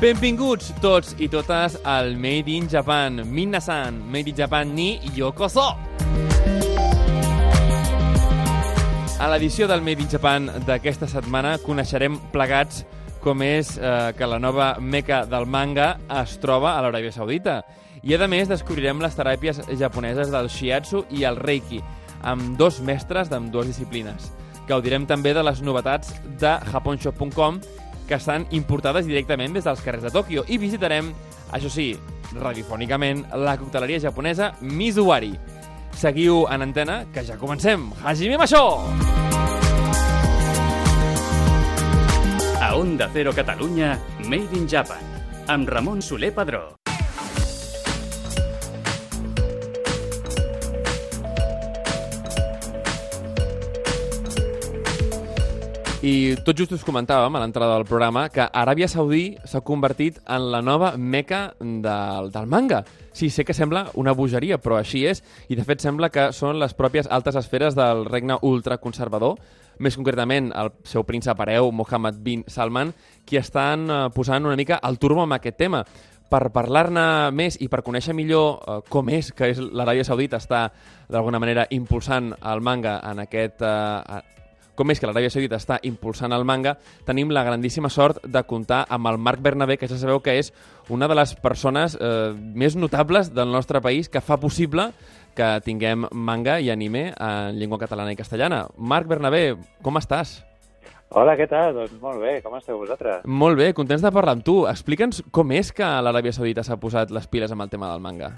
Benvinguts tots i totes al Made in Japan. Minna-san, Made in Japan ni yokoso! A l'edició del Made in Japan d'aquesta setmana coneixerem plegats com és eh, que la nova meca del manga es troba a l'Aràbia Saudita. I a més descobrirem les teràpies japoneses del shiatsu i el reiki, amb dos mestres d'amb dues disciplines. Gaudirem també de les novetats de japonshop.com que estan importades directament des dels carrers de Tòquio i visitarem, això sí, radiofònicament, la cocteleria japonesa Mizuwari. Seguiu en antena, que ja comencem. Hajime Masho! A Onda Cero Catalunya, Made in Japan, amb Ramon Soler Padró. I tot just us comentàvem a l'entrada del programa que Aràbia Saudí s'ha convertit en la nova meca del, del manga. Sí, sé que sembla una bogeria, però així és, i de fet sembla que són les pròpies altes esferes del regne ultraconservador, més concretament el seu príncep hereu, Mohammed bin Salman, qui estan eh, posant una mica el turbo amb aquest tema. Per parlar-ne més i per conèixer millor eh, com és que és l'Aràbia Saudita està d'alguna manera impulsant el manga en aquest, eh, com és que l'Aràbia Saudita està impulsant el manga, tenim la grandíssima sort de comptar amb el Marc Bernabé, que ja sabeu que és una de les persones eh, més notables del nostre país que fa possible que tinguem manga i anime en llengua catalana i castellana. Marc Bernabé, com estàs? Hola, què tal? Doncs molt bé, com esteu vosaltres? Molt bé, contents de parlar amb tu. Explica'ns com és que l'Aràbia Saudita s'ha posat les piles amb el tema del manga.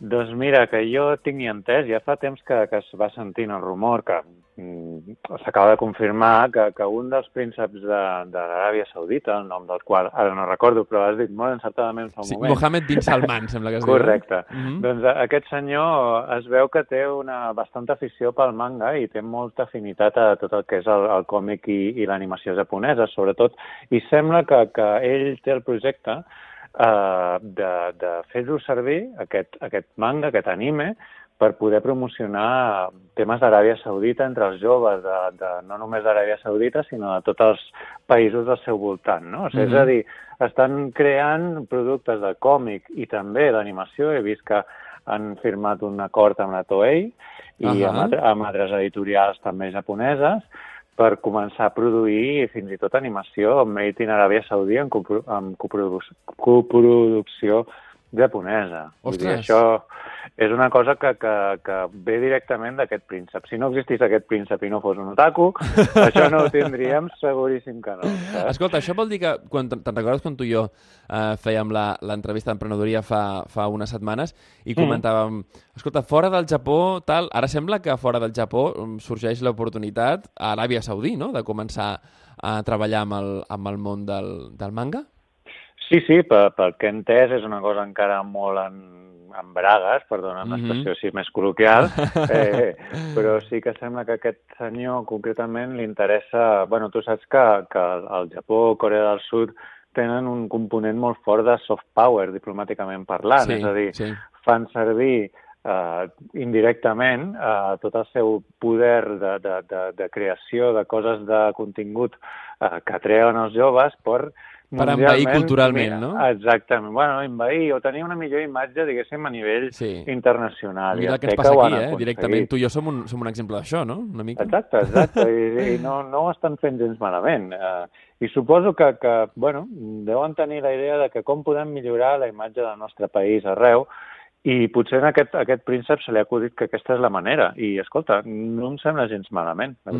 Doncs mira, que jo tinc entès, ja fa temps que, que es va sentint el rumor que mm, s'acaba de confirmar que, que un dels prínceps de, de l'Aràbia Saudita, el nom del qual ara no recordo, però has dit molt encertadament fa un Sí, moment. Mohamed bin Salman, sembla que es Correcte. diu. Mm -hmm. Doncs a- aquest senyor es veu que té una bastanta afició pel manga i té molta afinitat a tot el que és el, el còmic i, i l'animació japonesa, sobretot, i sembla que, que ell té el projecte eh, de, de fer-lo servir, aquest, aquest manga, aquest anime, per poder promocionar temes d'Aràbia Saudita entre els joves, de, de, no només d'Aràbia Saudita, sinó de tots els països del seu voltant. No? O sigui, Mhm. És a dir, estan creant productes de còmic i també d'animació. He vist que han firmat un acord amb la Toei i Ahà. amb, altre- amb altres editorials també japoneses per començar a produir fins i tot animació made in Aràbia Saudí en, copro en coprodu coproducció japonesa. Vull dir, Ostres. això és una cosa que, que, que ve directament d'aquest príncep. Si no existís aquest príncep i no fos un otaku, això no ho tindríem seguríssim que no. Saps? Escolta, això vol dir que, quan te'n recordes quan tu i jo eh, fèiem l'entrevista d'emprenedoria fa, fa unes setmanes i Mm. comentàvem, escolta, fora del Japó, tal, ara sembla que fora del Japó mm, sorgeix l'oportunitat a Aràbia Saudí, no?, de començar a treballar amb el, amb el món del, del manga? Sí, sí, pel, pel que he entès és una cosa encara molt en, en bragues, perdona Mhm. l'expressió així més col·loquial, eh, però sí que sembla que aquest senyor concretament li interessa... bueno, tu saps que, que el Japó, Corea del Sud, tenen un component molt fort de soft power, diplomàticament parlant, és a dir, sí. fan servir eh, indirectament eh, tot el seu poder de, de, de, de creació de coses de contingut eh, que atreuen els joves per Per envair culturalment, mira, no? Exactament. Bueno, envair o tenir una millor imatge, diguéssim, a nivell Sí. internacional. Mira el que ens passa aquí, eh? Directament tu i jo som un, som un exemple d'això, no?, una mica. Exacte, exacte, i, i no, no ho estan fent gens malament. Uh, I suposo que, que, bueno, deuen tenir la idea de que com podem millorar la imatge del nostre país arreu i potser en aquest, aquest príncep se li ha acudit que aquesta és la manera. I, escolta, no em sembla gens malament, la Mm.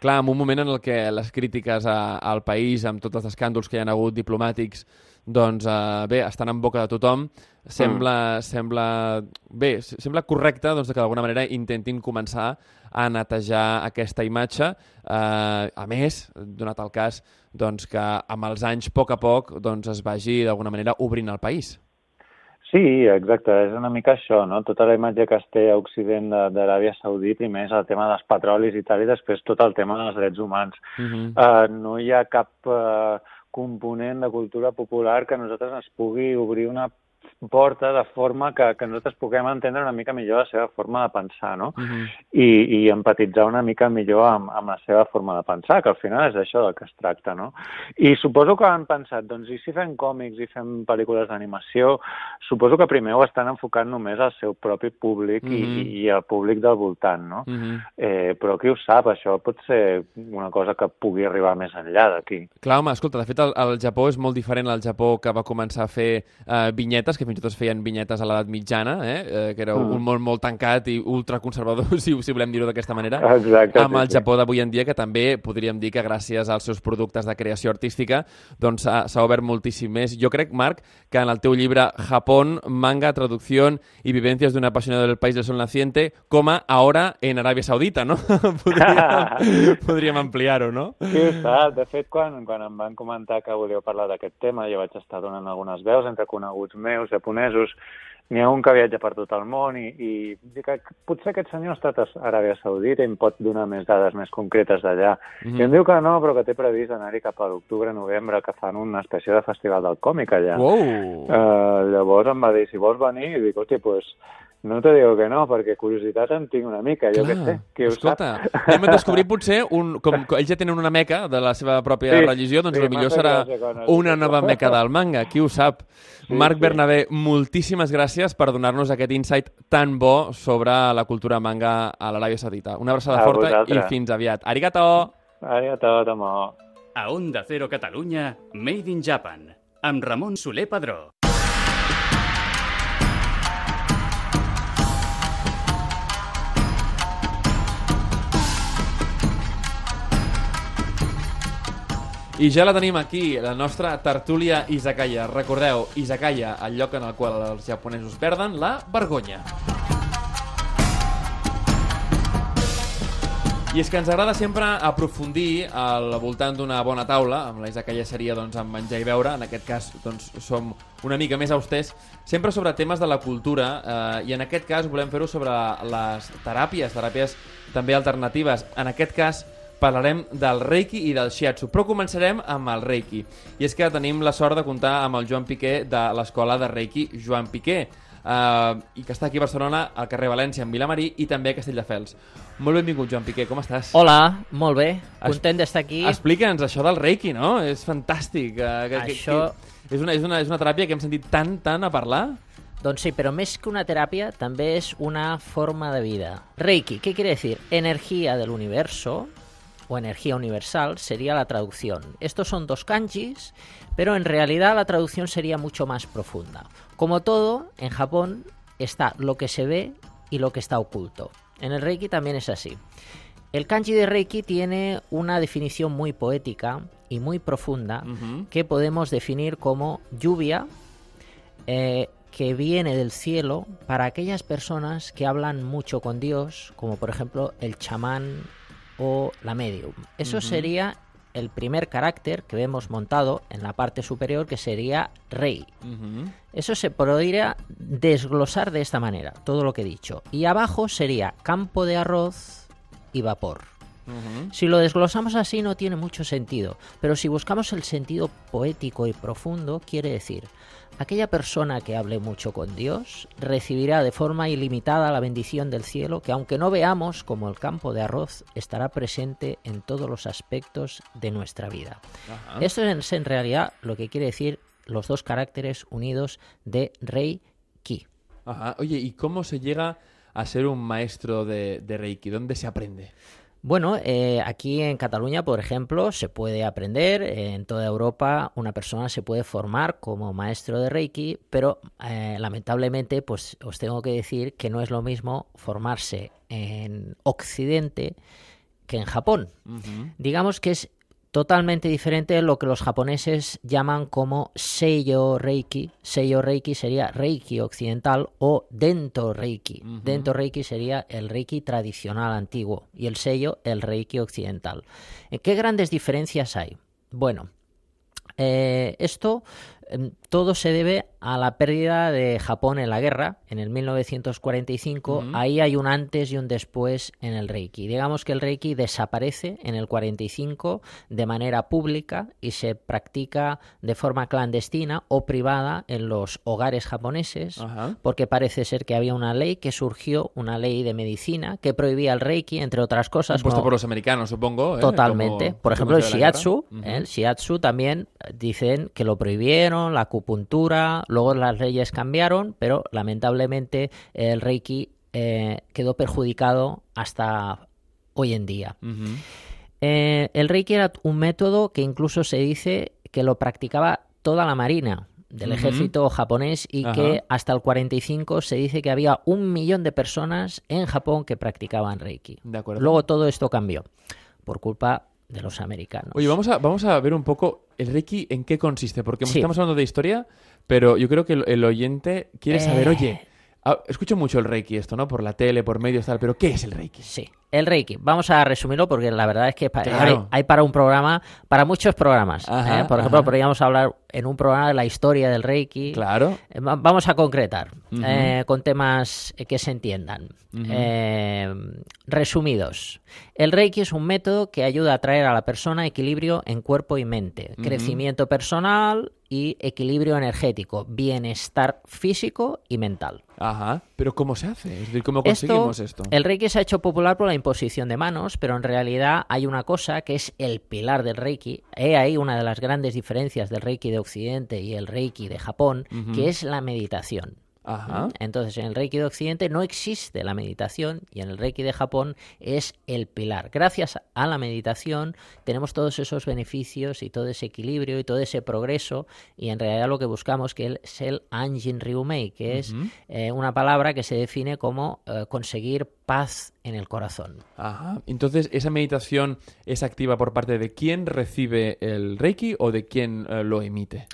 Clar, en un moment en el que les crítiques a, al país, amb tots els escàndols que hi ha hagut diplomàtics, doncs eh, bé, estan en boca de tothom, sembla, mm. sembla, bé, sembla correcte doncs, que d'alguna manera intentin començar a netejar aquesta imatge. Eh, a més, donat el cas doncs, que amb els anys, a poc a poc, doncs, es vagi d'alguna manera obrint el país. Sí, exacte, és una mica això, no? Tota la imatge que es té a Occident d'Aràbia Saudita i més el tema dels petrolis i tal, i després tot el tema dels drets humans. Uh -huh. uh, no hi ha cap uh, component de cultura popular que a nosaltres ens pugui obrir una porta de forma que, que nosaltres puguem entendre una mica millor la seva forma de pensar, no? Uh -huh. I, I empatitzar una mica millor amb, amb la seva forma de pensar, que al final és això del que es tracta, no? I suposo que han pensat, doncs, i si fem còmics i fem pel·lícules d'animació, suposo que primer ho estan enfocant només al seu propi públic uh -huh. i, i al públic del voltant, no? Uh -huh. eh, però qui ho sap, això pot ser una cosa que pugui arribar més enllà d'aquí. Clar, home, escolta, de fet, el, el Japó és molt diferent al Japó que va començar a fer eh, vinyetes, que fins i tot es feien vinyetes a l'edat mitjana, eh? eh? que era mm. un món molt tancat i ultraconservador, si, si volem dir-ho d'aquesta manera, Exacte, amb el Japó d'avui en dia, que també podríem dir que gràcies als seus productes de creació artística doncs s'ha obert moltíssim més. Jo crec, Marc, que en el teu llibre Japón, manga, traducció i vivències d'un apassionado del país del sol naciente, com a ara en Aràbia Saudita, no? podríem, podríem ampliar-ho, no? Sí, està. De fet, quan, quan em van comentar que volíeu parlar d'aquest tema, jo vaig estar donant algunes veus entre coneguts meus, japonesos, n'hi ha un que viatja per tot el món i, i dic que potser aquest senyor ha estat a Aràbia Saudita i em pot donar més dades més concretes d'allà. Mm -hmm. I em diu que no, però que té previst anar-hi cap a l'octubre, novembre, que fan una espècie de festival del còmic allà. Wow. Uh, llavors em va dir, si vols venir, i dic, hòstia, doncs pues, no te digo que no, perquè curiositat en tinc una mica, jo Clar, què sé, qui ho escolta, sap. Anem a descobrir potser, un, com, ells ja tenen una meca de la seva pròpia sí, religió, doncs sí, millor serà una nova meca del manga, qui ho sap. Sí, Marc sí. Bernabé, moltíssimes gràcies per donar-nos aquest insight tan bo sobre la cultura manga a l'Aràbia Saudita. Una abraçada a forta vosaltres. i fins aviat. Arigato! Arigato, tomo. A Onda Cero Catalunya, Made in Japan, amb Ramon Soler Padró. I ja la tenim aquí, la nostra tertúlia Izakaya. Recordeu, Izakaya, el lloc en el qual els japonesos perden la vergonya. I és que ens agrada sempre aprofundir al voltant d'una bona taula, amb la Izakaya seria doncs, amb menjar i beure, en aquest cas doncs, som una mica més austers, sempre sobre temes de la cultura, eh, i en aquest cas volem fer-ho sobre les teràpies, teràpies també alternatives. En aquest cas, parlarem del Reiki i del Shiatsu, però començarem amb el Reiki. I és que tenim la sort de comptar amb el Joan Piqué de l'escola de Reiki Joan Piqué, eh, i que està aquí a Barcelona, al carrer València, en Vilamarí, i també a Castelldefels. Molt benvingut, Joan Piqué, com estàs? Hola, molt bé, content d'estar aquí. Explica'ns això del Reiki, no? És fantàstic. Eh, que, això... Que, és, una, és, una, és una teràpia que hem sentit tant, tant a parlar. Doncs sí, però més que una teràpia, també és una forma de vida. Reiki, què quiere decir? Energía del universo, o energía universal sería la traducción. Estos son dos kanjis, pero en realidad la traducción sería mucho más profunda. Como todo, en Japón está lo que se ve y lo que está oculto. En el Reiki también es así. El kanji de Reiki tiene una definición muy poética y muy profunda que podemos definir como lluvia eh, que viene del cielo para aquellas personas que hablan mucho con Dios, como por ejemplo el chamán o la medium. Eso sería el primer carácter que vemos montado en la parte superior, que sería rey. Eso se podría desglosar de esta manera, todo lo que he dicho. Y abajo sería campo de arroz y vapor. Si lo desglosamos así no tiene mucho sentido, pero si buscamos el sentido poético y profundo, quiere decir, aquella persona que hable mucho con Dios recibirá de forma ilimitada la bendición del cielo que aunque no veamos como el campo de arroz, estará presente en todos los aspectos de nuestra vida. Esto es en realidad lo que quiere decir los dos caracteres unidos de Reiki. Oye, ¿y cómo se llega a ser un maestro de Reiki? ¿Dónde se aprende? Bueno, eh, aquí en Cataluña, por ejemplo, se puede aprender, en toda Europa una persona se puede formar como maestro de Reiki, pero eh, lamentablemente pues os tengo que decir que no es lo mismo formarse en Occidente que en Japón. Digamos que es totalmente diferente de lo que los japoneses llaman como Seiyo Reiki. Seiyo Reiki sería Reiki occidental o Dento Reiki. Dento Reiki sería el Reiki tradicional antiguo y el Seiyo el Reiki occidental. Eh, ¿Qué grandes diferencias hay? Bueno, eh, esto em, todo se debe a la pérdida de Japón en la guerra, en el 1945. Ahí hay un antes y un después en el Reiki. Digamos que el Reiki desaparece en el 45 de manera pública y se practica de forma clandestina o privada en los hogares japoneses, porque parece ser que había una ley que surgió, una ley de medicina, que prohibía el Reiki, entre otras cosas. Impuesto como- por los americanos, supongo. ¿eh? Totalmente. Como Por ejemplo, el shiatsu. ¿eh? El shiatsu también eh, dicen que lo prohibieron, la acupuntura, luego las leyes cambiaron, pero lamentablemente el reiki eh, quedó perjudicado hasta hoy en día. Eh, el reiki era un método que incluso se dice que lo practicaba toda la marina del ejército japonés y Ajá. que hasta el 45 se dice que había un millón de personas en Japón que practicaban reiki. De acuerdo. Luego todo esto cambió por culpa de los americanos. Oye, vamos a, vamos a ver un poco el Reiki en qué consiste, porque Sí. estamos hablando de historia, pero yo creo que el, el oyente quiere saber, Eh. oye, ah, escucho mucho el Reiki esto, ¿no? Por la tele, por medios, tal, pero ¿qué es el Reiki? Sí, el Reiki. Vamos a resumirlo porque la verdad es que Claro. hay, hay para un programa, para muchos programas. Ajá, ¿eh? Por ejemplo, ajá. podríamos hablar en un programa de la historia del Reiki. Claro. Eh, va- Vamos a concretar eh, con temas que se entiendan. Eh, resumidos, el Reiki es un método que ayuda a traer a la persona equilibrio en cuerpo y mente, crecimiento personal y equilibrio energético, bienestar físico y mental. Ajá. Pero ¿cómo se hace? Es decir, ¿cómo conseguimos esto? El Reiki se ha hecho popular por la imposición de manos, pero en realidad hay una cosa que es el pilar del Reiki. He ahí una de las grandes diferencias del Reiki de Occidente y el Reiki de Japón, que es la meditación. Ajá. Entonces, en el Reiki de Occidente no existe la meditación y en el Reiki de Japón es el pilar. Gracias a la meditación tenemos todos esos beneficios y todo ese equilibrio y todo ese progreso y en realidad lo que buscamos que es el Anjin Ryumei, que es eh, una palabra que se define como eh, conseguir paz en el corazón. Ajá. Entonces, ¿esa meditación es activa por parte de quién recibe el Reiki o de quién eh, lo emite?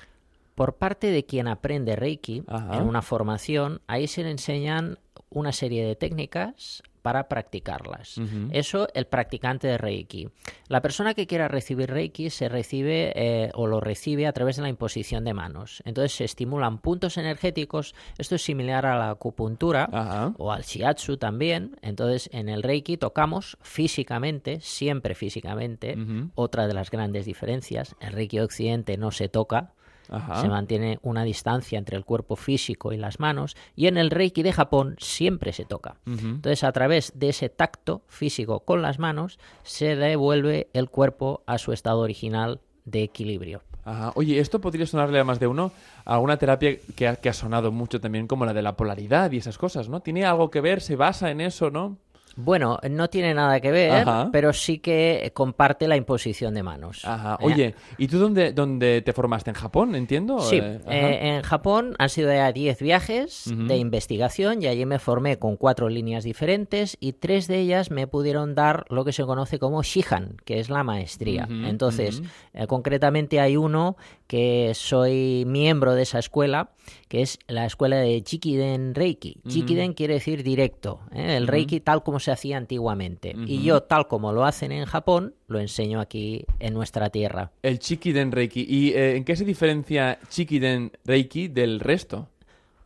Por parte de quien aprende Reiki Ajá. en una formación, ahí se le enseñan una serie de técnicas para practicarlas. Eso el practicante de Reiki. La persona que quiera recibir Reiki se recibe eh, o lo recibe a través de la imposición de manos. Entonces se estimulan puntos energéticos. Esto es similar a la acupuntura o al shiatsu también. Entonces en el Reiki tocamos físicamente, siempre físicamente. Otra de las grandes diferencias. El Reiki de Occidente no se toca, Ajá. se mantiene una distancia entre el cuerpo físico y las manos y en el Reiki de Japón siempre se toca. Entonces a través de ese tacto físico con las manos se devuelve el cuerpo a su estado original de equilibrio. Ajá. Oye, esto podría sonarle a más de uno a una terapia que ha, que ha sonado mucho también como la de la polaridad y esas cosas, ¿no? ¿Tiene algo que ver? ¿Se basa en eso, no? Bueno, no tiene nada que ver, Ajá. pero sí que comparte la imposición de manos. Ajá. Eh, Oye, ¿y tú dónde, dónde te formaste? ¿En Japón, entiendo? Sí, Eh, eh, en Japón han sido ya 10 viajes de investigación y allí me formé con cuatro líneas diferentes y tres de ellas me pudieron dar lo que se conoce como Shihan, que es la maestría. Entonces, eh, concretamente hay uno que soy miembro de esa escuela, que es la escuela de Chikiden Reiki. Chikiden quiere decir directo, ¿eh? el Reiki tal como se hacía antiguamente. Y yo, tal como lo hacen en Japón, lo enseño aquí en nuestra tierra. El Chikiden Reiki. ¿Y eh, en qué se diferencia Chikiden Reiki del resto?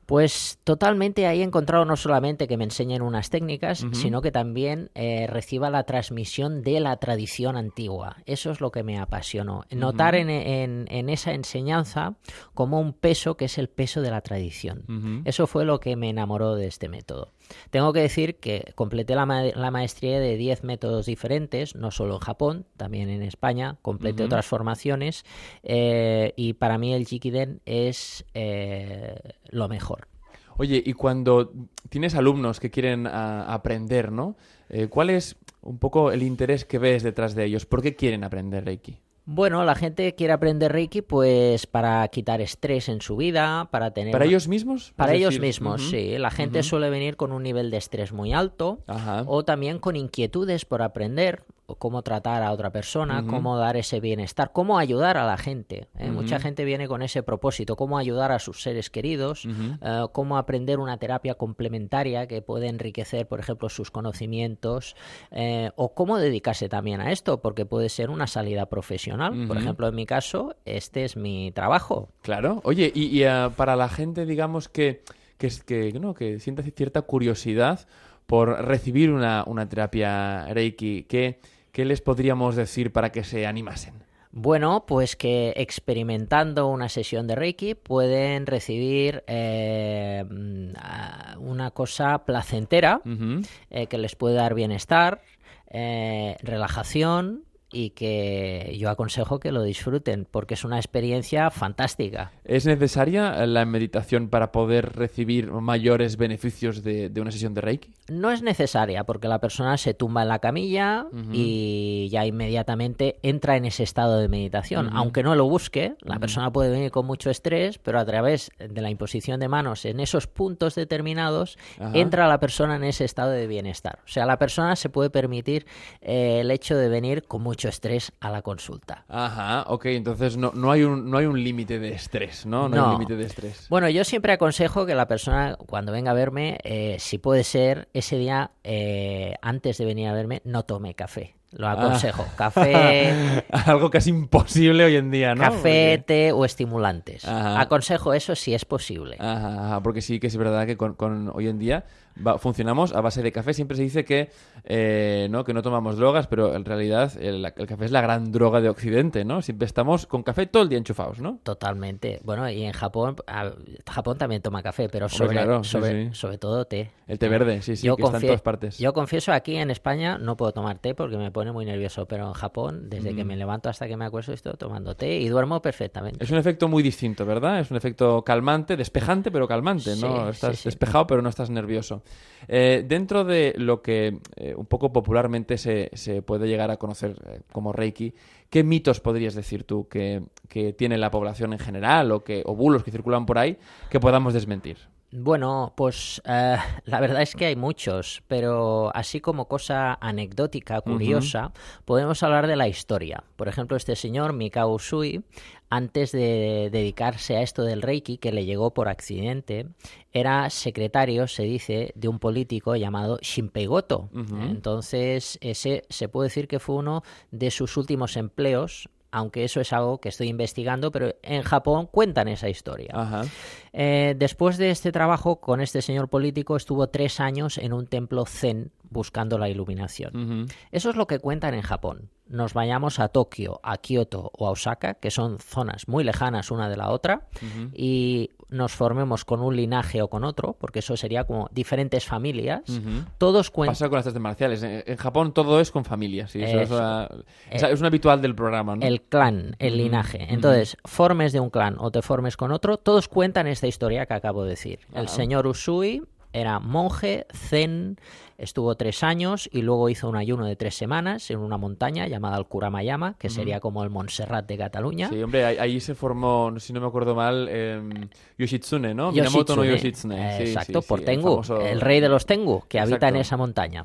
Pues totalmente ahí he encontrado no solamente que me enseñen unas técnicas, sino que también eh, reciba la transmisión de la tradición antigua. Eso es lo que me apasionó. Notar en, en- en esa enseñanza como un peso que es el peso de la tradición. Eso fue lo que me enamoró de este método. Tengo que decir que completé la, ma- la maestría de 10 métodos diferentes, no solo en Japón, también en España, completé otras formaciones eh, y para mí el Jikiden es eh, lo mejor. Oye, y cuando tienes alumnos que quieren ah, aprender, ¿no? Eh, ¿Cuál es un poco el interés que ves detrás de ellos? ¿Por qué quieren aprender Reiki? Bueno, la gente quiere aprender Reiki pues para quitar estrés en su vida, para tener... ¿Para ellos mismos? Para ellos decir, mismos, sí. La gente suele venir con un nivel de estrés muy alto Ajá. o también con inquietudes por aprender, cómo tratar a otra persona, cómo dar ese bienestar, cómo ayudar a la gente. ¿eh? Mucha gente viene con ese propósito, cómo ayudar a sus seres queridos, eh, cómo aprender una terapia complementaria que puede enriquecer, por ejemplo, sus conocimientos, eh, o cómo dedicarse también a esto, porque puede ser una salida profesional. Por ejemplo, en mi caso, este es mi trabajo. Claro. Oye, y, y, para la gente, digamos, que, que, que, no, que sienta cierta curiosidad por recibir una, una terapia Reiki, ¿qué, ¿qué les podríamos decir para que se animasen? Bueno, pues que experimentando una sesión de Reiki pueden recibir eh, mm, una cosa placentera eh, que les puede dar bienestar, eh, relajación y que yo aconsejo que lo disfruten porque es una experiencia fantástica. ¿Es necesaria la meditación para poder recibir mayores beneficios de, de una sesión de Reiki? No es necesaria porque la persona se tumba en la camilla y ya inmediatamente entra en ese estado de meditación. Aunque no lo busque, la persona puede venir con mucho estrés, pero a través de la imposición de manos en esos puntos determinados, entra la persona en ese estado de bienestar. O sea, la persona se puede permitir eh, el hecho de venir con mucho estrés a la consulta. Ajá, ok, entonces no, no hay un, no hay un límite de estrés, ¿no? No, hay No. un límite de estrés. Bueno, yo siempre aconsejo que la persona cuando venga a verme, eh, si puede ser, ese día, eh, antes de venir a verme, no tome café. Lo aconsejo. Café, Algo casi imposible hoy en día, ¿no? café, Porque- té o estimulantes. Ajá. Aconsejo eso si es posible. Ajá, ajá, porque sí que es verdad que con, con- hoy en día va- funcionamos a base de café. Siempre se dice que, eh, ¿no? que no tomamos drogas, pero en realidad el, el café es la gran droga de Occidente, ¿no? Siempre estamos con café todo el día enchufados, ¿no? Totalmente. Bueno, y en Japón, a- Japón también toma café, pero sobre, claro, sobre, sí. sobre todo té. El té verde, sí, sí, Yo que está en todas partes. Yo confieso, aquí en España no puedo tomar té porque me pone muy nervioso, pero en Japón, desde Mm. que me levanto hasta que me acuesto, estoy tomando té y duermo perfectamente. Es un efecto muy distinto, ¿verdad? Es un efecto calmante, despejante, pero calmante, ¿no? Estás sí. despejado, pero no estás nervioso. Eh, dentro de lo que eh, un poco popularmente se, se puede llegar a conocer eh, como Reiki, ¿qué mitos podrías decir tú que, que tiene la población en general o, que, o bulos que circulan por ahí que podamos desmentir? Bueno, pues eh, la verdad es que hay muchos, pero así como cosa anecdótica, curiosa, podemos hablar de la historia. Por ejemplo, este señor, Mikao Usui, antes de dedicarse a esto del Reiki, que le llegó por accidente, era secretario, se dice, de un político llamado Shinpei Goto. Entonces, ese se puede decir que fue uno de sus últimos empleos, aunque eso es algo que estoy investigando, pero en Japón cuentan esa historia. Ajá. Eh, después de este trabajo con este señor político, estuvo tres años en un templo zen buscando la iluminación. Eso es lo que cuentan en Japón. Nos vayamos a Tokio, a Kioto o a Osaka, que son zonas muy lejanas una de la otra, y nos formemos con un linaje o con otro, porque eso sería como diferentes familias. Todos cuentan. Pasa con las artes marciales. En, Japón todo es con familias. Sí, eso es, un habitual del programa, ¿no? El clan, el linaje. Entonces, formes de un clan o te formes con otro, todos cuentan esta historia que acabo de decir. El señor Usui era monje, zen, estuvo tres años y luego hizo un ayuno de tres semanas en una montaña llamada el Kuramayama, que sería como el Montserrat de Cataluña. Sí, hombre, ahí, ahí se formó, si no me acuerdo mal, eh, Yoshitsune, ¿no? Yoshitsune. Minamoto no Yoshitsune. Sí, Exacto, sí, por sí, Tengu, famoso- el rey de los Tengu, que habita en esa montaña.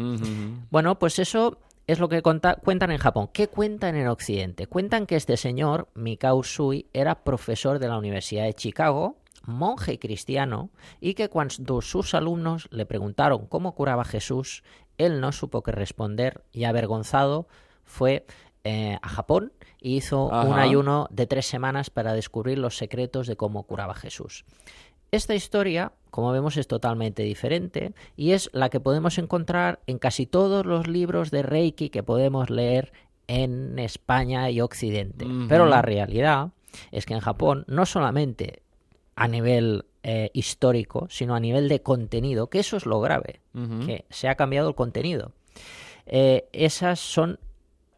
Bueno, pues eso es lo que conta- cuentan en Japón. ¿Qué cuentan en Occidente? Cuentan que este señor, Mikao Usui, era profesor de la Universidad de Chicago, monje cristiano, y que cuando sus alumnos le preguntaron cómo curaba Jesús, él no supo qué responder y avergonzado fue eh, a Japón y hizo un ayuno de tres semanas para descubrir los secretos de cómo curaba Jesús. Esta historia, como vemos, es totalmente diferente y es la que podemos encontrar en casi todos los libros de Reiki que podemos leer en España y Occidente. Pero la realidad es que en Japón no solamente a nivel eh, histórico, sino a nivel de contenido, que eso es lo grave, que se ha cambiado el contenido. Eh, esas son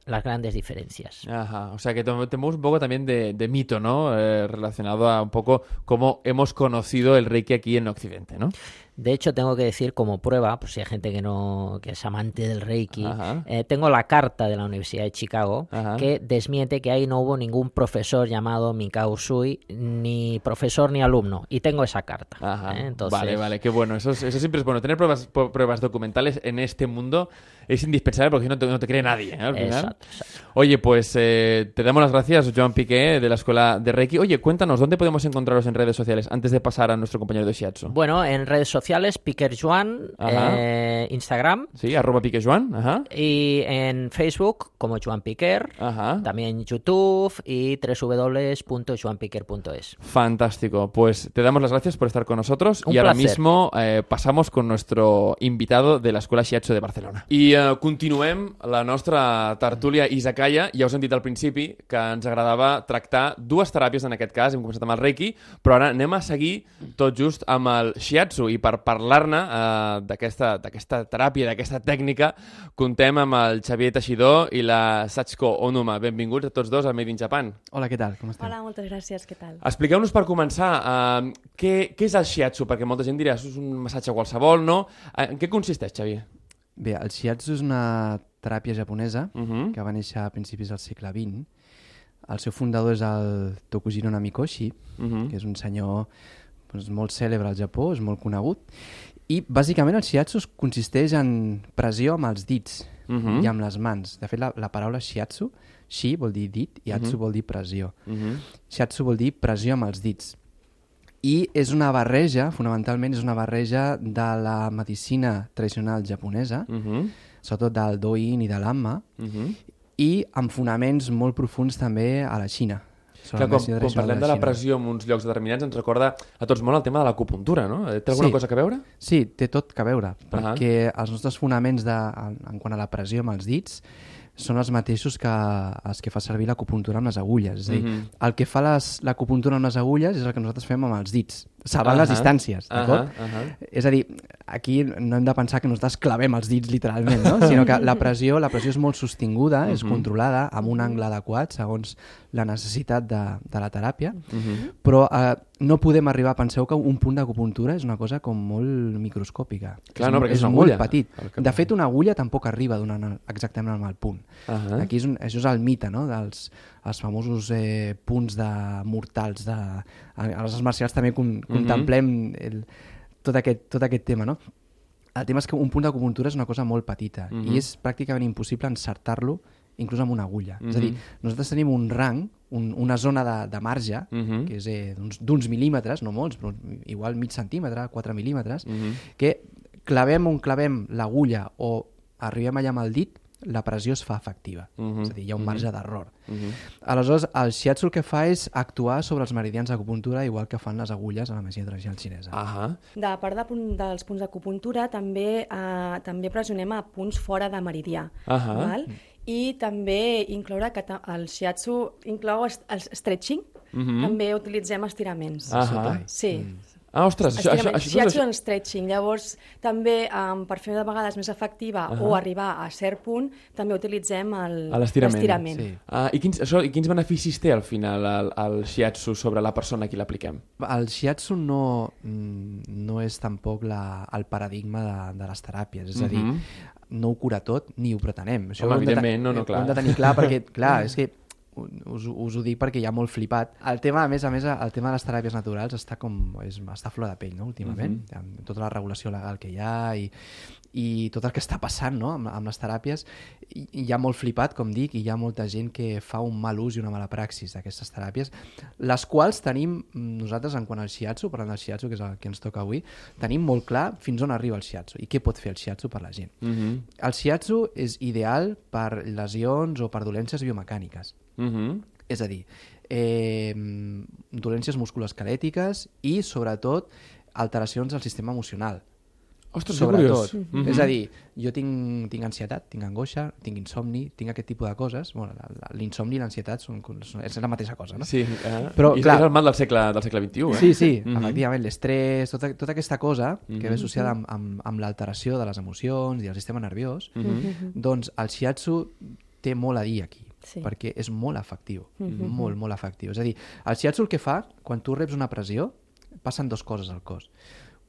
las grandes diferencias. Ajá, o sea que tenemos un poco también de, de mito, ¿no? Eh, relacionado a un poco cómo hemos conocido el Reiki aquí en Occidente, ¿no? De hecho, tengo que decir como prueba, pues si hay gente que no que es amante del Reiki, eh, tengo la carta de la Universidad de Chicago Ajá. que desmiente que ahí no hubo ningún profesor llamado Mikao Sui, ni profesor ni alumno. Y tengo esa carta. Ajá. ¿eh? Entonces, Vale, vale, qué bueno. Eso, es- eso siempre es bueno. Tener pruebas, pruebas documentales en este mundo es indispensable porque si no te, no te cree nadie, ¿eh? Al final. Exacto, exacto. Oye, pues eh, te damos las gracias, Joan Piqué, de la Escuela de Reiki. Oye, cuéntanos, ¿dónde podemos encontraros en redes sociales antes de pasar a nuestro compañero de Shiatsu? Bueno, en redes sociales, Piquer Juan, Ajá. eh, Instagram Sí, arroba Piqué Joan. Ajá. y en Facebook como Joan Piquer, Ajá. también YouTube y www.joanpiquer.es. Fantástico. Pues te damos las gracias por estar con nosotros Un y ahora mismo eh, pasamos con nuestro invitado de la Escuela Shiatsu de Barcelona. I eh, continuem la nostra tertúlia Izakaya. Ja heu sentit al principi que ens agradava tractar dues teràpies en aquest cas. Hem començat amb el Reiki, però ara anem a seguir tot just amb el Shiatsu i per parlar-ne eh, d'aquesta d'aquesta teràpia, d'aquesta tècnica, contem amb el Xavier Teixidor i la Sachiko Onuma. Benvinguts a tots dos a Made in Japan. Hola, què tal? Com esteu? Hola, moltes gràcies, què tal? Expliqueu-nos per començar uh, què, què és el shiatsu, perquè molta gent dirà, "Això és un massatge qualsevol, no? Eh, En què consisteix, Xavier? Bé, el shiatsu és una teràpia japonesa Uh -huh. que va néixer a principis del segle XX. El seu fundador és el Tokujiro Namikoshi, Uh -huh. que és un senyor doncs, molt cèlebre al Japó, és molt conegut. I, bàsicament, el shiatsu consisteix en pressió amb els dits Mhm. i amb les mans. De fet, la, la paraula shiatsu, shi vol dir dit i atsu vol dir pressió. Uh -huh. Shiatsu vol dir pressió amb els dits. I és una barreja, fonamentalment, és una barreja de la medicina tradicional japonesa, Uh -huh. sobretot del Do-In i de l'Amma, Uh -huh. i amb fonaments molt profuns també a la Xina. Clar, la quan, quan parlem de la Xina. pressió en uns llocs determinats ens recorda a tots molt el tema de l'acupuntura, no? Eh, Té alguna Sí. cosa que veure? Sí, té tot que veure, perquè els nostres fonaments de, en, en quant a la pressió amb els dits són els mateixos que els que fa servir l'acupuntura amb les agulles. És a dir, Mhm. el que fa l'acupuntura amb les agulles és el que nosaltres fem amb els dits, salvant les Ahà. distàncies, d'acord? Ahà, ahà. És a dir, aquí no hem de pensar que nosaltres clavem els dits literalment, no? sinó que la pressió, la pressió és molt sostinguda, és Mhm. controlada, amb un angle adequat, segons la necessitat de, de la teràpia, Mhm. però eh, no podem arribar, penseu que un punt d'acupuntura és una cosa com molt microscòpica. Clar, és, no, perquè és és una molt agulla. petit. De fet, una agulla tampoc arriba donant exactament al punt. Ahà. Aquí és un, això és el mite, no?, dels els famosos eh, punts de mortals. De, a, les marcials també con, contemplem el, tot, aquest, tot aquest tema, no? El tema és que un punt d'acupuntura és una cosa molt petita Mhm. i és pràcticament impossible encertar-lo inclús amb una agulla. És a dir, Mhm. nosaltres tenim un rang, un, una zona de, de marge, Mhm. que és eh, d'uns- mil·límetres, no molts, però igual mig centímetre, 4 mil·límetres, Mhm. que clavem on clavem l'agulla o arribem allà amb el dit, la pressió es fa efectiva. Mhm. És a dir, hi ha un marge d'error. Mhm. Aleshores, el shiatsu el que fa és actuar sobre els meridians d'acupuntura igual que fan les agulles a la medicina tradicional xinesa. Ahà. De part de, dels punts d'acupuntura, també, eh, també pressionem a punts fora de meridià. Ahà. Val? I també incloure que el shiatsu inclou el stretching, Mhm. també utilitzem estiraments. Ahà. Sí. Ah, ostres, això, això, això, això, and stretching. Llavors, també, um, per fer de vegades més efectiva Ahà. o arribar a cert punt, també utilitzem l'estirament. Sí. Ah, i, quins, això, I quins beneficis té al final el, el shiatsu sobre la persona a qui l'apliquem? El shiatsu no, mm, no és tampoc la, el paradigma de, de les teràpies, és a dir, Mhm. no ho cura tot ni ho pretenem. Això Home, ho hem de evidentment, no, no, ho clar. hem de tenir clar perquè, clar, és que us, us ho dic perquè hi ha molt flipat. El tema, a més a més, el tema de les teràpies naturals està com és, està flor de pell, no?, últimament, Mhm. amb tota la regulació legal que hi ha i, i tot el que està passant no? amb, amb les teràpies, i, hi ha molt flipat, com dic, i hi ha molta gent que fa un mal ús i una mala praxis d'aquestes teràpies, les quals tenim mm, nosaltres, en quant al shiatsu, parlant del shiatsu, que és el que ens toca avui, tenim molt clar fins on arriba el shiatsu i què pot fer el shiatsu per la gent. Mhm. El shiatsu és ideal per lesions o per dolències biomecàniques. Mhm. És a dir, eh, dolències musculoesquelètiques i, sobretot, alteracions del sistema emocional. Ostres, que sobretot. curiós. Mhm. És a dir, jo tinc, tinc ansietat, tinc angoixa, tinc insomni, tinc aquest tipus de coses. Bueno, la- la- L'insomni i l'ansietat són, són, és la mateixa cosa, no? Sí, eh? Però, I clar- és el mal del segle, del segle XXI, eh? Sí, sí, Mhm. efectivament, l'estrès, tota, tota aquesta cosa que Mhm. ve associada amb, amb, amb l'alteració de les emocions i del sistema nerviós, Mhm. doncs el shiatsu té molt a dir aquí, Sí. perquè és molt efectiu, Mhm. molt, molt efectiu. És a dir, el shiatsu el que fa, quan tu reps una pressió, passen dues coses al cos.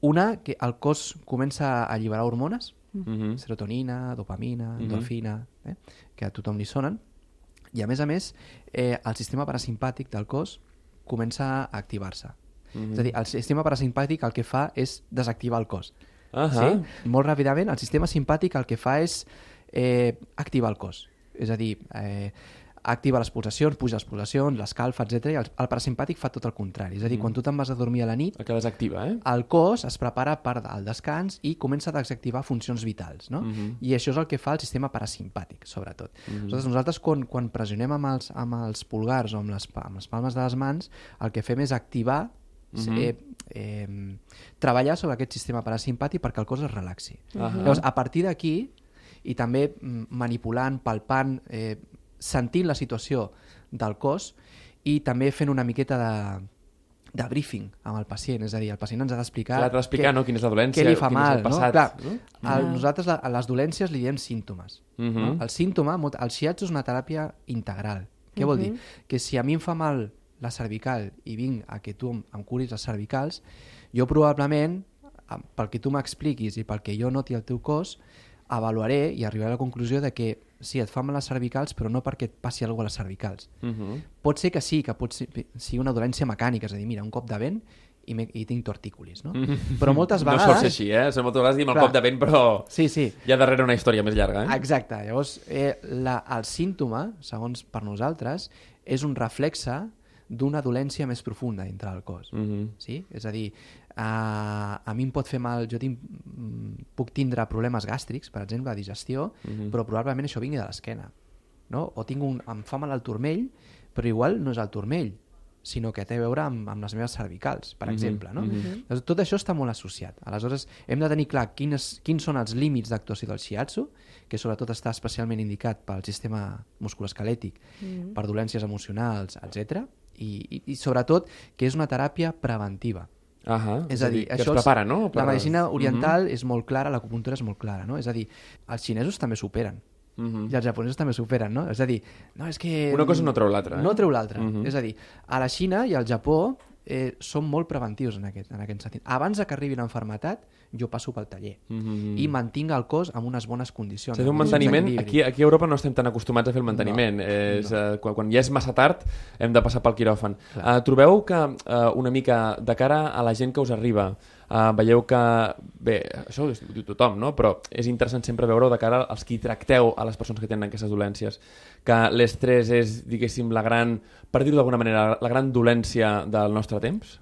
Una, que el cos comença a alliberar hormones, Mhm. serotonina, dopamina, Mhm. endorfina, eh? que a tothom li sonen, i a més a més, eh, el sistema parasimpàtic del cos comença a activar-se. Mhm. És a dir, el sistema parasimpàtic el que fa és desactivar el cos. Ahà. Sí? Molt ràpidament, el sistema simpàtic el que fa és eh, activar el cos. És a dir, eh, activa les pulsacions, puja les pulsacions, l'escalfa, etc. I el, el parasimpàtic fa tot el contrari. És a dir, quan tu te'n vas a dormir a la nit, El que desactiva, eh? el cos es prepara per al descans i comença a desactivar funcions vitals, no? Mhm. I això és el que fa el sistema parasimpàtic, sobretot. Nosaltres, nosaltres quan, quan pressionem amb els, amb els pulgars o amb les, amb les palmes de les mans, el que fem és activar, eh, eh, treballar sobre aquest sistema parasimpàtic perquè el cos es relaxi. Ahà. Llavors, a partir d'aquí, i també mm, manipulant, palpant, eh, sentint la situació del cos i també fent una miqueta de, de briefing amb el pacient, és a dir, el pacient ens ha d'explicar... Clar, d'explicar, què- no?, quina és la dolència, què li fa quin és mal, el passat, no? Clar, no? el, nosaltres a, les dolències li diem símptomes. Mhm. no? El símptoma, el shiatsu és una teràpia integral. Què vol dir? Que si a mi em fa mal la cervical i vinc a que tu em, em curis les cervicals, jo probablement, pel que tu m'expliquis i pel que jo noti al teu cos, avaluaré i arribaré a la conclusió de que sí, et fa mal les cervicals, però no perquè et passi alguna cosa a les cervicals. Mhm. Pot ser que sí, que pot ser, sigui una dolència mecànica, és a dir, mira, un cop de vent i, me, i tinc tortícolis, no? Però moltes No vegades... sol ser així, eh? Moltes vegades diem el cop de vent, però Sí, sí. hi ha darrere una història més llarga, eh? Exacte. Llavors, eh, la, el símptoma, segons per nosaltres, és un reflexe d'una dolència més profunda dintre del cos. Mhm. sí? És a dir, a, a mi em pot fer mal, jo tinc, mm, puc tindre problemes gàstrics, per exemple, de digestió, però probablement això vingui de l'esquena. No? O tinc un, em fa mal el turmell, però igual no és el turmell, sinó que té a veure amb, amb les meves cervicals, per exemple. No? Doncs Tot això està molt associat. Aleshores, hem de tenir clar quines, quins són els límits d'actuació del shiatsu, que sobretot està especialment indicat pel sistema musculoesquelètic, per dolències emocionals, etc. I, i, I sobretot que és una teràpia preventiva. Ahà. És a dir, que això es prepara, no? La medicina oriental és molt clara, l'acupuntura és molt clara, no? És a dir, els xinesos també superen. Mhm. I els japonesos també superen, no? És a dir, no, és que... Una cosa no treu l'altra, eh? No treu l'altra. Mhm. És a dir, a la Xina i al Japó eh, són molt preventius en aquest, en aquest sentit. Abans que arribi l'enfermetat, jo passo pel taller Mhm. i mantinc el cos en unes bones condicions. Fer un amb manteniment, aquí, aquí a Europa no estem tan acostumats a fer el manteniment. No, és, no. Eh, quan, quan ja és massa tard hem de passar pel quiròfan. Uh, trobeu que uh, una mica de cara a la gent que us arriba, uh, veieu que, bé, això ho diu tothom, no? però és interessant sempre veure de cara als qui tracteu a les persones que tenen aquestes dolències, que l'estrès és, diguéssim, la gran, per dir-ho d'alguna manera, la gran dolència del nostre temps?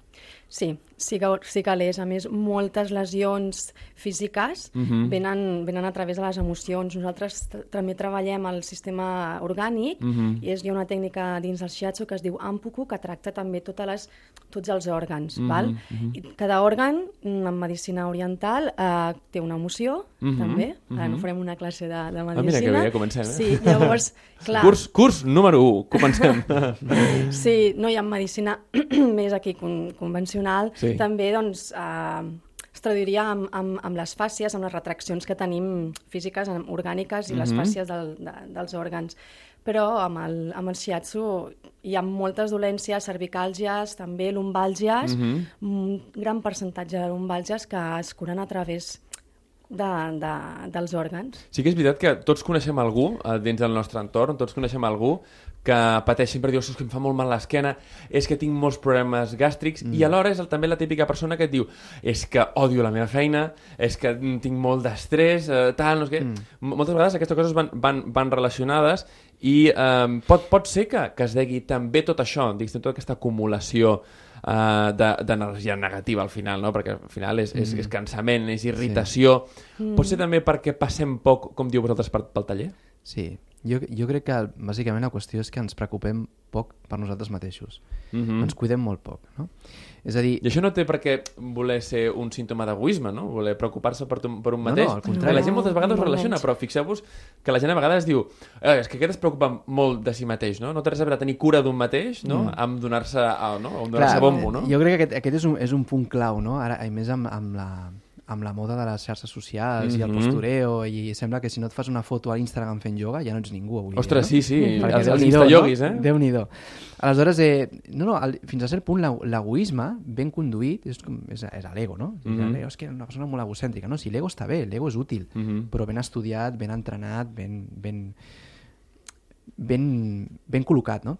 Sí, sí que, sí que l'és. A més, moltes lesions físiques Mhm. venen, venen a través de les emocions. Nosaltres també treballem el sistema orgànic Mhm. i és, hi ha una tècnica dins del shiatsu que es diu Ampuku, que tracta també totes les, tots els òrgans. Mhm, val? I cada òrgan, mm, en medicina oriental, eh, té una emoció, Mhm, també. Ara no farem una classe de, de medicina. mira que bé, ja comencem, eh? Sí, llavors, clar... Curs, curs número 1, comencem. Sí, no hi ha medicina més aquí con convencional. Sí. També, doncs, eh, es traduiria amb, amb, amb les fàcies, amb les retraccions que tenim físiques, orgàniques, i les Mhm. fàcies del, de, dels òrgans. Però amb el, amb el shiatsu hi ha moltes dolències, cervicàlgies, també lumbàlgies, Mhm. un gran percentatge de lumbàlgies que es curen a través de, de, dels òrgans. Sí que és veritat que tots coneixem algú eh, dins del nostre entorn, tots coneixem algú que pateix sempre, diu, "Ostres, que em fa molt mal l'esquena, és que tinc molts problemes gàstrics, mm. i alhora és el, també la típica persona que et diu és que odio la meva feina, és que tinc molt d'estrès, eh, tal, no sé què. Mm. Moltes vegades aquestes coses van, van, van relacionades i eh, pot, pot ser que, que es degui també tot això, diguéssim, tota aquesta acumulació uh, d'energia negativa al final, no? perquè al final és, és, és cansament, és irritació. Mm. Pot ser també perquè passem poc, com diu vosaltres, per, pel taller? Sí, jo, jo crec que bàsicament la qüestió és que ens preocupem poc per nosaltres mateixos. Mm -hmm. Ens cuidem molt poc, no? És a dir, I això no té per què voler ser un símptoma d'egoisme, no? Voler preocupar-se per, tu, per un No, mateix. no, al contrari. Perquè la gent moltes vegades ho Molt relaciona, però fixeu-vos que la gent a vegades diu eh, és que aquest es preocupa molt de si mateix, no? No té res a veure tenir cura d'un mateix, no? Mm. Amb donar-se a, no? amb donar Clar, bombo, no? Jo crec que aquest, aquest és, un, és un punt clau, no? Ara, i més amb, amb, la, amb la moda de les xarxes socials mm -hmm. i el Mhm. postureo i sembla que si no et fas una foto a l'Instagram fent ioga ja no ets ningú avui Ostres, dia, sí, sí, no? Perquè els, els instayoguis, no? eh? Déu-n'hi-do. Aleshores, eh, no, no, el, fins a cert punt l'e- l'egoisme ben conduït és, com, és, és l'ego, no? Mm. -hmm. És que és una persona molt egocèntrica, no? Si l'ego està bé, l'ego és útil, Mhm. però ben estudiat, ben entrenat, ben, ben, ben, ben col·locat, no?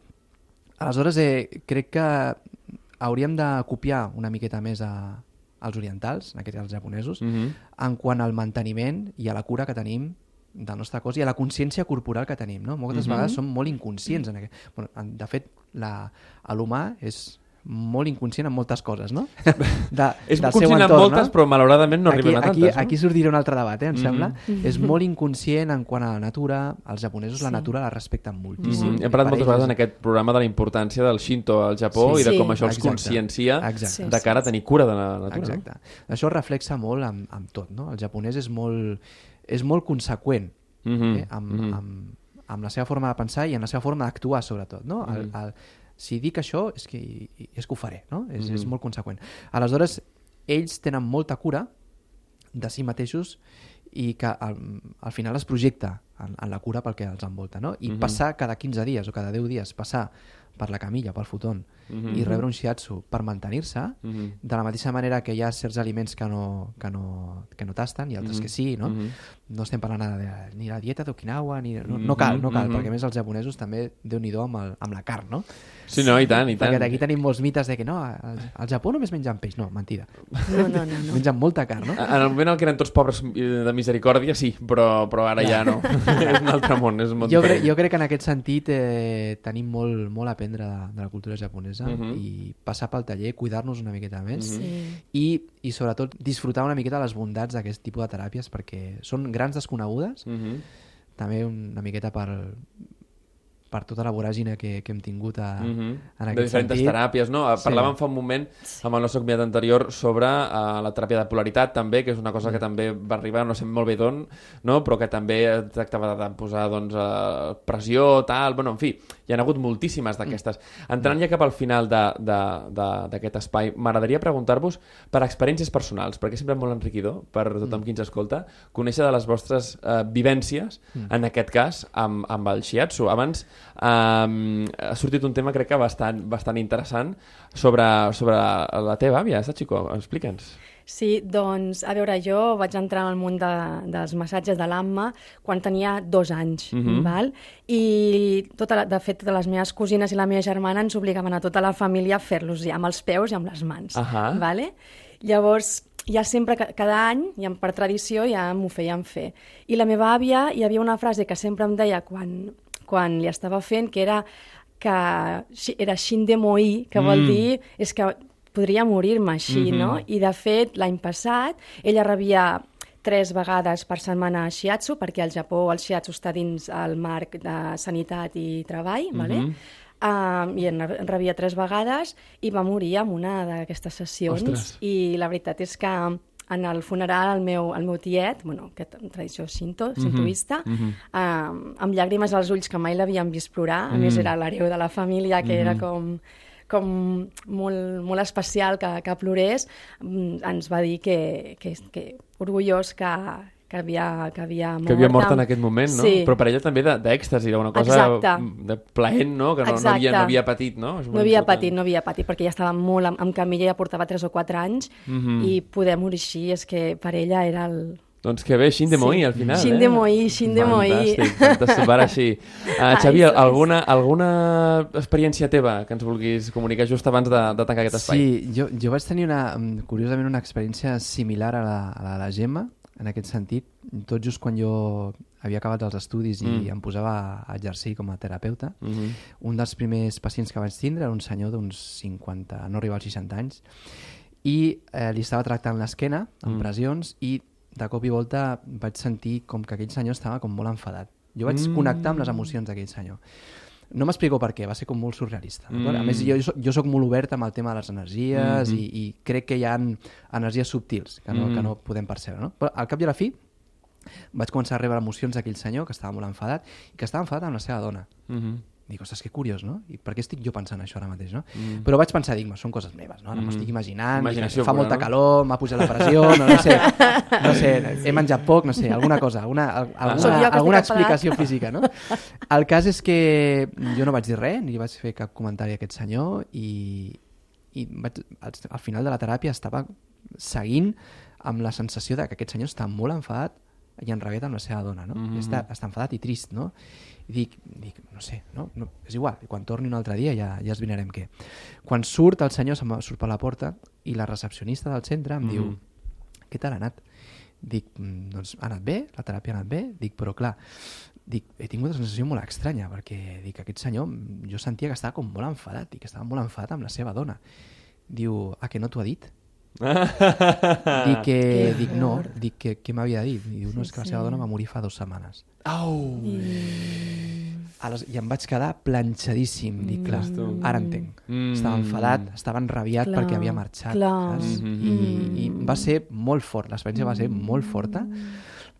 Aleshores, eh, crec que hauríem de copiar una miqueta més a, als orientals, en aquest cas als japonesos, Mhm. en quant al manteniment i a la cura que tenim del nostre cos i a la consciència corporal que tenim. No? Moltes Mhm. vegades som molt inconscients. En aquest... bueno, en- de fet, la- l'humà és molt inconscient en moltes coses, no? De, És del conscient seu en entorn, moltes, no? però malauradament no aquí, arriben a aquí, tantes. no? aquí sortirà un altre debat, eh, em Mhm. sembla. És molt inconscient en quant a la natura. Els japonesos la Sí. natura la respecten moltíssim. Mhm. Hem parlat moltes vegades és- en aquest programa de la importància del Shinto al Japó Sí. i de com això els Exacte. consciencia Exacte. De cara a tenir cura de la natura. Exacte. Això es reflexa molt amb, amb tot, no? El japonès és molt, és molt conseqüent No? Mhm, eh? amb, mhm. amb, amb la seva forma de pensar i amb la seva forma d'actuar, sobretot, no? El, Mhm. el, si dic això, és que, és que ho faré, no? És, és Mhm. molt conseqüent. Aleshores, ells tenen molta cura de si mateixos i que al, al final es projecta en, en la cura pel que els envolta, no? I Mhm. passar cada 15 dies o cada 10 dies, passar per la camilla, pel futon, Mhm. i rebre un shiatsu per mantenir-se, Mhm. de la mateixa manera que hi ha certs aliments que no, que no, que no tasten i altres Mhm. que sí, no? Mhm. No estem parlant ara de, ni la dieta d'Okinawa, ni... No, no cal, no cal, Mhm. perquè a més els japonesos també, déu nhi amb, el, amb la carn, no? Sí, no, i tant, i tant. Perquè aquí tenim molts mites de que no, al, al Japó només mengen peix. No, mentida. No, no, no. no. Mengen molta carn, no? En el moment en què eren tots pobres de misericòrdia, sí, però, però ara ja no. és un altre món, és molt Jo crec, diferent. jo crec que en aquest sentit eh, tenim molt, molt a aprendre de, de la cultura japonesa Mhm. i passar pel taller, cuidar-nos una miqueta més Sí. i, i sobretot disfrutar una miqueta les bondats d'aquest tipus de teràpies perquè són grans desconegudes Mhm. també una miqueta per, per tota la voràgina que, que hem tingut a, Mhm. en de aquest diferents sentit. teràpies, no? Sí. Parlàvem fa un moment amb el nostre convidat anterior sobre uh, la teràpia de polaritat també, que és una cosa que també va arribar, no sé molt bé d'on, no? però que també tractava de posar doncs, uh, pressió, tal, bueno, en fi, hi ha hagut moltíssimes d'aquestes. Entrant ja cap al final de- de- de- d'aquest espai, m'agradaria preguntar-vos per experiències personals, perquè és sempre molt enriquidor per tothom qui ens escolta, conèixer de les vostres uh, vivències, en aquest cas, amb, amb el shiatsu. Abans um, ha sortit un tema, crec que bastant, bastant interessant, sobre, sobre la teva àvia, Sachiko, explica'ns. Sí, doncs, a veure, jo vaig entrar en el món de, dels massatges de l'AMMA quan tenia dos anys, Mhm. val? I, tota la, de fet, totes les meves cosines i la meva germana ens obligaven a tota la família a fer-los ja amb els peus i amb les mans, Ahà. vale? Llavors, ja sempre, ca- cada any, ja per tradició, ja m'ho feien fer. I la meva àvia, hi havia una frase que sempre em deia quan, quan li estava fent, que era que era xin de moí, que vol Mm. dir és que podria morir-me així, Mhm. no? I de fet, l'any passat, ella rebia tres vegades per setmana shiatsu, perquè al Japó el shiatsu està dins el marc de sanitat i treball, vale? Mhm. Um, i en rebia tres vegades i va morir en una d'aquestes sessions Ostres. i la veritat és que en el funeral el meu, el meu tiet, bueno, que tradició cinto, Mhm. cintoista, um, amb llàgrimes als ulls que mai l'havien vist plorar, a més Mm. era l'hereu de la família que era Mhm. com com molt, molt especial que, que plorés, mm, ens va dir que, que, que orgullós que, que havia, que havia mort. Que havia mort en aquest moment, no? Sí. Però per ella també d'èxtasi, una cosa Exacte. de plaent, no? Que no, no, Exacte. havia, no havia patit, no? No havia important. patit, no havia patit, perquè ja estava molt amb, amb camilla, ja portava 3 o 4 anys, Mhm. i poder morir així és que per ella era el... Doncs que bé, Xin de Moí, Sí. al final, Xin eh? de Moí, Xin de Moí. Fantàstic, fantàstic, per així. Uh, Ai, Xavi, sois. alguna, alguna experiència teva que ens vulguis comunicar just abans de, de tancar aquest espai? Sí, jo, jo vaig tenir, una, mm, curiosament, una experiència similar a la, a la de la Gemma, en aquest sentit, tot just quan jo havia acabat els estudis i Mm. em posava a exercir com a terapeuta, Mhm. un dels primers pacients que vaig tindre era un senyor d'uns 50, no arriba als 60 anys, i eh, li estava tractant l'esquena amb Mm. pressions i de cop i volta vaig sentir com que aquell senyor estava com molt enfadat. Jo vaig Mm. connectar amb les emocions d'aquell senyor. No m'explico per què, va ser com molt surrealista. Mm. Mm. A més, jo, jo soc molt obert amb el tema de les energies Mhm. i, i crec que hi ha energies subtils que no, Mhm. que no podem percebre. No? Però al cap i a la fi vaig començar a rebre emocions d'aquell senyor que estava molt enfadat i que estava enfadat amb la seva dona. Mhm. Dic, ostres, que curiós, no? I per què estic jo pensant això ara mateix, no? Mm. Però vaig pensar, dic, són coses meves, no? Ara m'ho Mm. estic imaginant, Imaginació fa pura, molta no? calor, m'ha pujat la pressió, no, no sé, no sé, he menjat poc, no sé, alguna cosa, alguna, alguna, estic alguna explicació física, no? El cas és que jo no vaig dir res, ni vaig fer cap comentari a aquest senyor i, i vaig, al final de la teràpia estava seguint amb la sensació de que aquest senyor està molt enfadat i enrabiat amb la seva dona, no? Mm -hmm. està, està enfadat i trist, no? I dic, dic no sé, no? no és igual, i quan torni un altre dia ja, ja esvinarem què. Quan surt el senyor, se'm surt per la porta i la recepcionista del centre em mm -hmm. diu què tal ha anat? Dic, "Mm, doncs ha anat bé, la teràpia ha anat bé? Dic, però clar, dic, he tingut una sensació molt estranya, perquè dic, aquest senyor, jo sentia que estava com molt enfadat, i que estava molt enfadat amb la seva dona. Diu, ah, que no t'ho ha dit? dic que, Que dic, no, dic que, què m'havia dit? I diu, no, és que la seva dona va morir fa dues setmanes. Au! I em vaig quedar planxadíssim. Dic, clar, Ostres. ara entenc. Mm. Estava enfadat, estava enrabiat Clar, perquè havia marxat. clar. Saps? Mhm. I, I va ser molt fort, l'experiència va ser molt forta,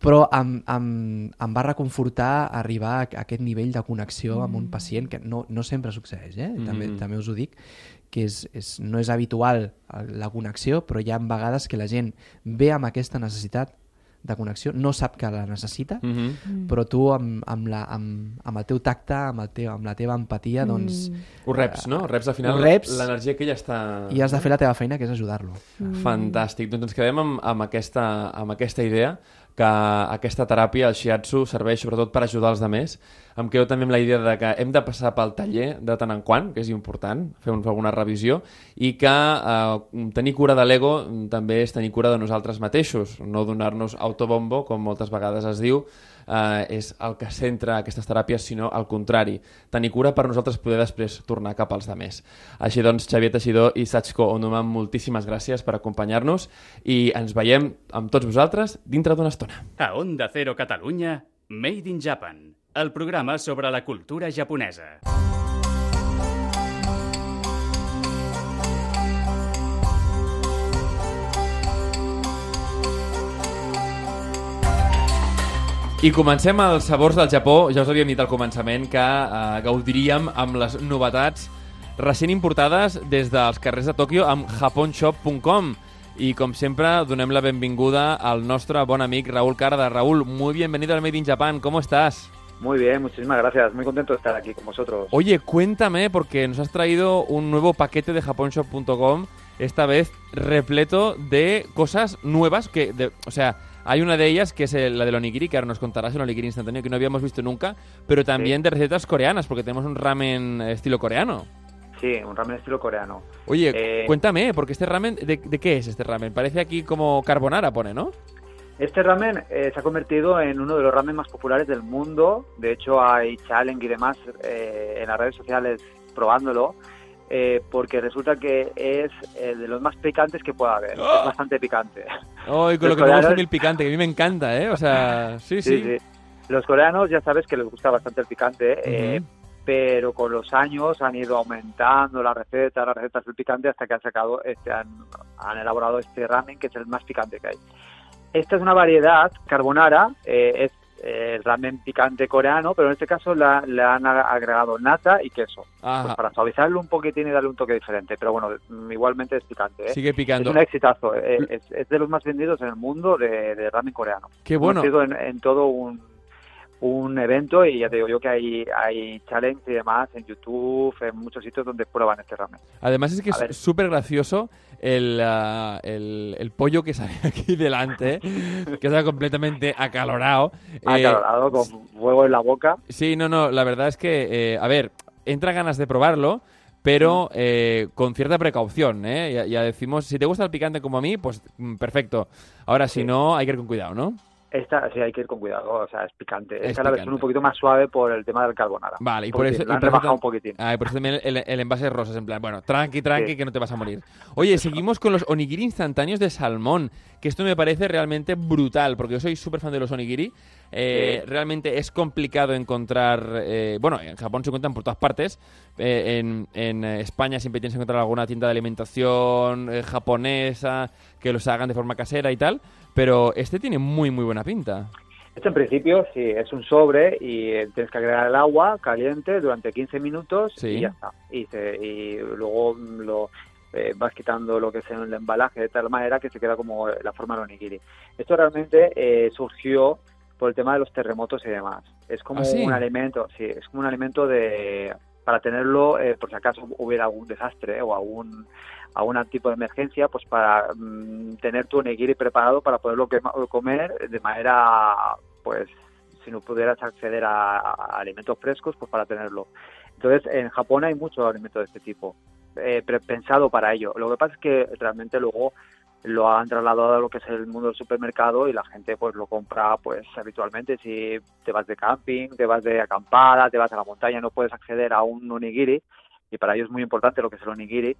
però em, em, em va reconfortar arribar a aquest nivell de connexió amb un pacient que no, no sempre succeeix, eh? també, Mhm. també us ho dic, que és, és, no és habitual eh, la connexió, però hi ha vegades que la gent ve amb aquesta necessitat de connexió, no sap que la necessita, Mm -hmm. Mm. però tu amb, amb, la, amb, amb el teu tacte, amb, el teu, amb la teva empatia, doncs, Ho reps, no? Reps al final l'energia que ella està... i has de fer la teva feina, que és ajudar-lo. Fantàstic. Doncs ens quedem amb, amb, aquesta, amb aquesta idea que aquesta teràpia, el shiatsu, serveix sobretot per ajudar els demés. Em quedo també amb la idea de que hem de passar pel taller de tant en quant, que és important, fer alguna revisió, i que eh, tenir cura de l'ego també és tenir cura de nosaltres mateixos, no donar-nos autobombo, com moltes vegades es diu, eh, és el que centra aquestes teràpies, sinó al contrari, tenir cura per nosaltres poder després tornar cap als demés. Així doncs, Xavier Teixidor i Sachko Onuma, moltíssimes gràcies per acompanyar-nos i ens veiem amb tots vosaltres dintre d'una estona. A Onda Cero Catalunya, Made in Japan, el programa sobre la cultura japonesa. I comencem els sabors del Japó. Ja us havíem dit al començament que eh, gaudiríem amb les novetats recent importades des dels carrers de Tòquio amb japonshop.com. I com sempre, donem la benvinguda al nostre bon amic Raúl Carda. Raúl, muy bienvenido al Made in Japan. ¿Cómo estás? Muy bien, muchísimas gracias. Muy contento de estar aquí con vosotros. Oye, cuéntame, porque nos has traído un nuevo paquete de japonshop.com, esta vez repleto de cosas nuevas que, de- o sea, hay una de ellas que es la del onigiri, que ahora nos contarás, el onigiri instantáneo que no habíamos visto nunca, pero también de recetas coreanas, porque tenemos un ramen estilo coreano. Sí, un ramen estilo coreano. Oye, Eh, cuéntame, porque este ramen, de, de qué es este ramen? Parece aquí como carbonara, pone, ¿no? Este ramen eh, se ha convertido en uno de los ramen más populares del mundo. De hecho, hay challenge y demás eh, en las redes sociales probándolo. Eh, porque resulta que es eh, de los más picantes que pueda haber. ¡Ah! Es bastante picante. Ay, con Los lo que me gusta a coreanos- el picante, que a mí me encanta, ¿eh? O sea, sí, sí. Sí, sí. Los coreanos ya sabes que les gusta bastante el picante, eh, Ujú. pero con los años han ido aumentando la receta, las recetas del picante hasta que han sacado, este, han, han elaborado este ramen que es el más picante que hay. Esta es una variedad carbonara, eh, es eh, el ramen picante coreano, pero en este caso la- le han agregado nata y queso, pues para suavizarlo un poquitín y darle un toque diferente. Pero bueno, mm, igualmente es picante. ¿eh? Sigue Es picando. un exitazo, eh, es, es de los más vendidos en el mundo de, de ramen coreano Qué bueno. en, en todo un, un evento y ya te digo yo que hay, hay challenge y demás en YouTube, en muchos sitios donde prueban este ramen. Además es que A es súper gracioso el, ah, el, el pollo que sale aquí delante, que está completamente acalorado. Eh, Acalorado, con fuego en la boca. sí, no, no, la verdad es que, eh, a ver, entra ganas de probarlo, pero eh, con cierta precaución, ¿eh? Ya, ya decimos, si te gusta el picante como a mí, pues mm, perfecto. Ahora, si no, hay que ir con cuidado, ¿no? Esta sí hay que ir con cuidado, o sea, es picante. Es Esta es la versión un poquito más suave por el tema del carbonara. Vale, y por eso... la han rebajado un poquitín. Ah, y por eso también el, el envase es rosa, es en plan, bueno, tranqui, tranqui, Sí. que no te vas a morir. Oye, seguimos con los onigiri instantáneos de salmón, que esto me parece realmente brutal, porque yo soy súper fan de los onigiri. Eh, Sí. Realmente es complicado encontrar, eh, bueno, en Japón se encuentran por todas partes, eh, en, en, España siempre tienes que encontrar alguna tienda de alimentación eh, japonesa que los hagan de forma casera y tal, pero este tiene muy, muy buena pinta. Esto en principio sí, es un sobre y eh, tienes que agregar el agua caliente durante 15 minutos Sí. y ya está. Y, se- y luego mm, lo eh, vas quitando lo que es el embalaje de tal manera que se queda como la forma del onigiri. Esto realmente eh, surgió por el tema de los terremotos y demás. Es como ¿Ah, sí? un alimento, sí, es como un alimento de para tenerlo eh, por si acaso hubiera algún desastre o algún algún tipo de emergencia, pues para mm, tener tu onigiri preparado para poderlo comer de manera, pues, si no pudieras acceder a, a alimentos frescos, pues para tenerlo. Entonces, en Japón hay mucho alimento de este tipo, eh, pensado para ello. Lo que pasa es que realmente luego lo han trasladado a lo que es el mundo del supermercado y la gente pues lo compra pues habitualmente si te vas de camping, te vas de acampada, te vas a la montaña, no puedes acceder a un onigiri y para ellos es muy importante lo que es el onigiri,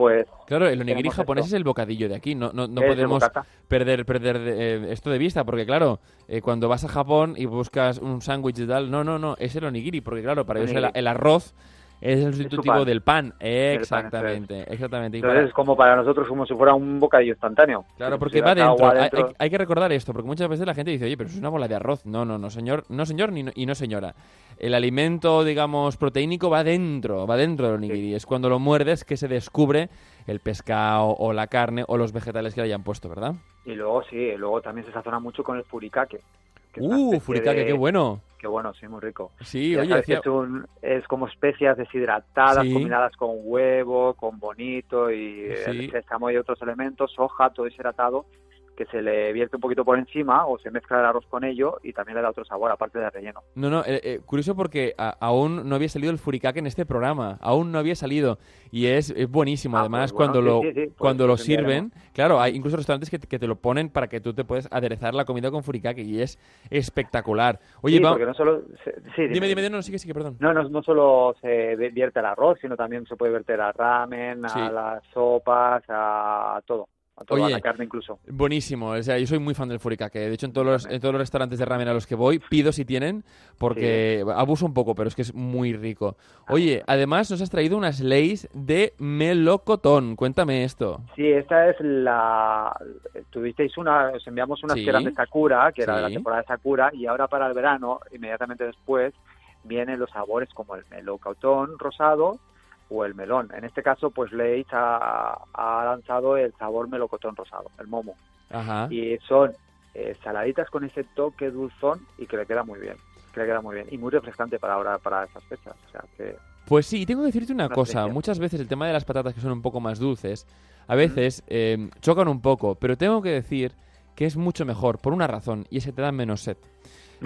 pues Claro, el onigiri japonés esto. es el bocadillo de aquí. No, no, no podemos perder, perder eh, esto de vista, porque claro, eh, cuando vas a Japón y buscas un sándwich y tal, no, no, no, es el onigiri, porque claro, para ellos el arroz es el sustitutivo pan. del pan. Exactamente, exactamente. Y Entonces para- es como para nosotros como si fuera un bocadillo instantáneo. Claro, porque va dentro. agua Hay, hay- que recordar esto, porque muchas veces la gente dice, oye, pero es una bola de arroz. No, no, no, señor, no, señor, ni no- y no, señora. El alimento, digamos, proteínico va dentro, va dentro del onigiri. Es cuando lo muerdes que se descubre el pescado o la carne o los vegetales que le hayan puesto, ¿verdad? Y luego sí, luego también se sazona mucho con el furikake. Que Uh, furikake, de- qué bueno. Qué bueno, sí, muy rico. Sí, Ya oye, decía... es, un- es como especias deshidratadas Sí. combinadas con huevo, con bonito y Sí. sésamo y otros elementos, soja, todo deshidratado, que se le vierte un poquito por encima o se mezcla el arroz con ello y también le da otro sabor aparte de relleno. No, no, eh, eh, curioso porque a- aún no había salido el furikake en este programa, aún no había salido y es, es buenísimo. Ah, Además, pues bueno, cuando sí, lo sí, sí, cuando lo lo sirven, claro, hay incluso restaurantes que, te- que te lo ponen para que tú te puedes aderezar la comida con furikake y es espectacular. Oye, sí, va- no solo... sí, dime, dime, no, sí que perdón. No, no, no solo se vierte al arroz, sino también se puede verter al ramen, a las sopas, a todo, a todo, a Oye, la carne incluso. Buenísimo, o sea, yo soy muy fan del furikake. De hecho, en todos los, en todos los restaurantes de ramen a los que voy, pido si tienen, porque abuso un poco, pero es que es muy rico. Ah, Oye, además nos has traído unas leis de melocotón. Cuéntame esto. Sí, esta es la... Tuvisteis una, os enviamos unas Sí. que eran de Sakura, que era de la temporada de Sakura, y ahora para el verano, inmediatamente después, vienen los sabores como el melocotón rosado o el melón. En este caso, pues Leitz ha, ha lanzado el sabor melocotón rosado, el momo. Ajá. Y son eh, saladitas con ese toque dulzón y que le queda muy bien. Que le queda muy bien. Y muy refrescante para ahora, para esas fechas. O sea, que Pues sí, tengo que decirte una Una cosa. especie. Muchas veces el tema de las patatas que son un poco más dulces, a veces eh, chocan un poco, pero tengo que decir que es mucho mejor por una razón, y es que te dan menos sed.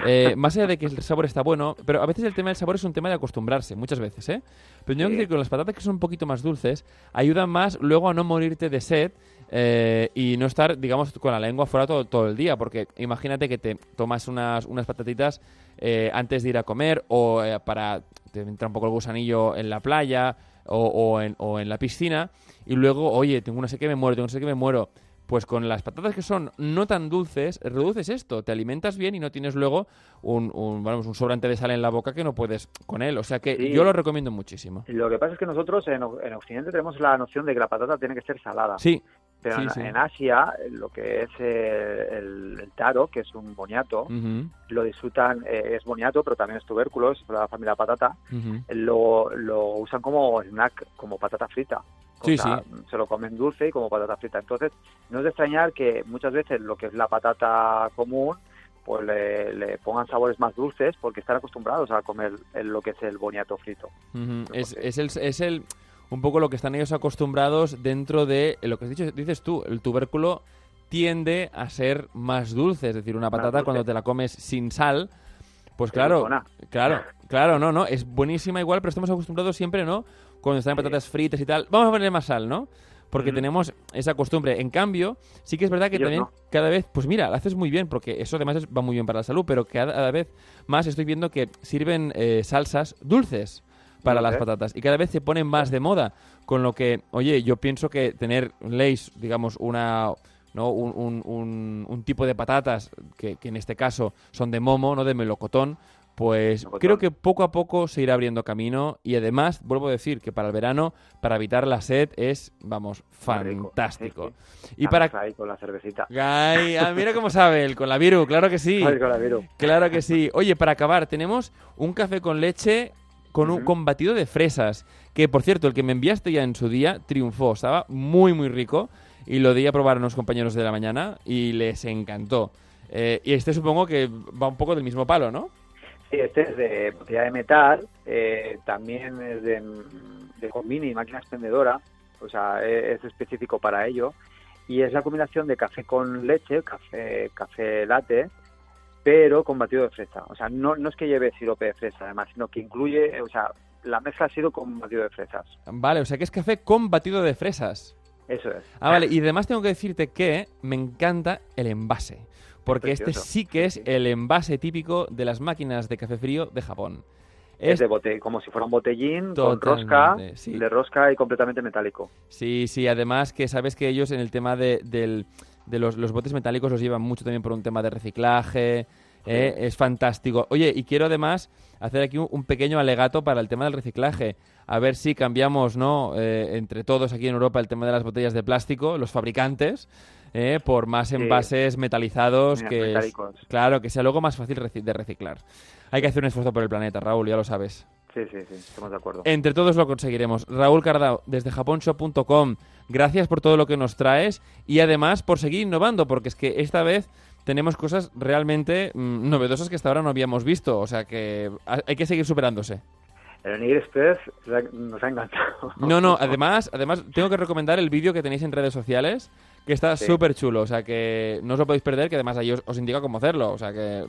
Eh, más allá de que el sabor está bueno, pero a veces el tema del sabor es un tema de acostumbrarse, muchas veces, ¿eh? Pero tengo que decir que con las patatas que son un poquito más dulces, ayudan más luego a no morirte de sed eh, y no estar, digamos, con la lengua fuera todo, todo el día, porque imagínate que te tomas unas, unas patatitas eh, antes de ir a comer o eh, para te entra un poco el gusanillo en la playa o, o en, o en la piscina y luego, oye, tengo una sé que me muero, tengo una sé que me muero. Pues con las patatas que son no tan dulces, reduces esto, te alimentas bien y no tienes luego un, un, vamos, un sobrante de sal en la boca que no puedes con él. O sea que Sí. yo lo recomiendo muchísimo. lo que pasa es que nosotros en, en Occidente tenemos la noción de que la patata tiene que ser salada. Sí, Pero sí, en, sí. en Asia, lo que es eh, el, el taro, que es un boniato, lo disfrutan, eh, es boniato, pero también es tubérculo, es la familia patata, ujú. lo, lo usan como snack, como patata frita. Sí, sea, Se lo comen dulce y como patata frita. Entonces, no es de extrañar que muchas veces lo que es la patata común, pues le, le pongan sabores más dulces porque están acostumbrados a comer el- lo que es el boniato frito. Es, porque- es el, es el un poco lo que están ellos acostumbrados dentro de lo que has dicho, dices tú, el tubérculo tiende a ser más dulce, es decir, una patata cuando te la comes sin sal, pues Es claro, claro, claro, no, no, es buenísima igual, pero estamos acostumbrados siempre, ¿no? Cuando están en patatas fritas y tal, vamos a ponerle más sal, ¿no? Porque tenemos esa costumbre. En cambio, sí que es verdad que Ellos también no. cada vez, pues mira, lo haces muy bien, porque eso además va muy bien para la salud, pero cada, cada vez más estoy viendo que sirven eh, salsas dulces para las patatas y cada vez se ponen más de moda, con lo que, oye, yo pienso que tener Lays, digamos, una... ¿no? Un, un- un- un tipo de patatas que, que en este caso son de momo, no de melocotón, Pues creo que poco a poco se irá abriendo camino y además, vuelvo a decir que para el verano, para evitar la sed, es, vamos, fantástico. Sí, Y para... Ahí con la cervecita. Ay, ah, mira cómo sabe él, con la Viru, claro que sí. Ay, con la Viru. Claro que sí. Oye, para acabar, tenemos un café con leche con un con batido de fresas. Que, por cierto, el que me enviaste ya en su día triunfó. Estaba muy, muy rico. Y lo di a probar a unos compañeros de la mañana y les encantó. Eh, y este supongo que va un poco del mismo palo, ¿no? Sí, este es de botella de metal, eh, también es de, de combini, máquina expendedora, o sea, e- es, específico para ello. Y es la combinación de café con leche, café, café latte, pero con batido de fresa. O sea, no, no es que lleve sirope de fresa, además, sino que incluye, o sea, la mezcla ha sido con batido de fresas. Vale, o sea que es café con batido de fresas. Eso es. Ah, vale. Y además tengo que decirte que me encanta el envase. Porque este sí que es el envase típico de las máquinas de café frío de Japón. Es de bote, como si fuera un botellín con rosca, sí. de rosca y completamente metálico. Sí, sí, además que sabes que ellos en el tema de, del- de los, los botes metálicos los llevan mucho también por un tema de reciclaje, ¿eh? es fantástico. Oye, y quiero además hacer aquí un, un pequeño alegato para el tema del reciclaje. A ver si cambiamos, ¿no? Eh, entre todos aquí en Europa el tema de las botellas de plástico, los fabricantes, ¿eh? por más envases metalizados que es- claro, que sea luego más fácil de reciclar. Hay que hacer un esfuerzo por el planeta, Raúl, ya lo sabes. Sí, sí, sí, estamos de acuerdo. Entre todos lo conseguiremos. Raúl Cardao, desde japonshop.com, gracias por todo lo que nos traes y además por seguir innovando, porque es que esta vez tenemos cosas realmente mm, novedosas que hasta ahora no habíamos visto, o sea que ha- hay que seguir superándose. El Nigel Express nos ha encantado. No, no, además, además tengo que recomendar el vídeo que tenéis en redes sociales, que está Sí. súper chulo, o sea que no os lo podéis perder, que además ahí os, os indica cómo hacerlo, o sea que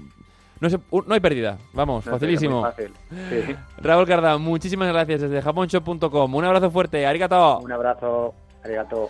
no, se- no hay pérdida, vamos, No facilísimo. fácil. Sí. Raúl Cardao, muchísimas gracias desde japonshop.com, un abrazo fuerte, arigato. Un abrazo, arigato.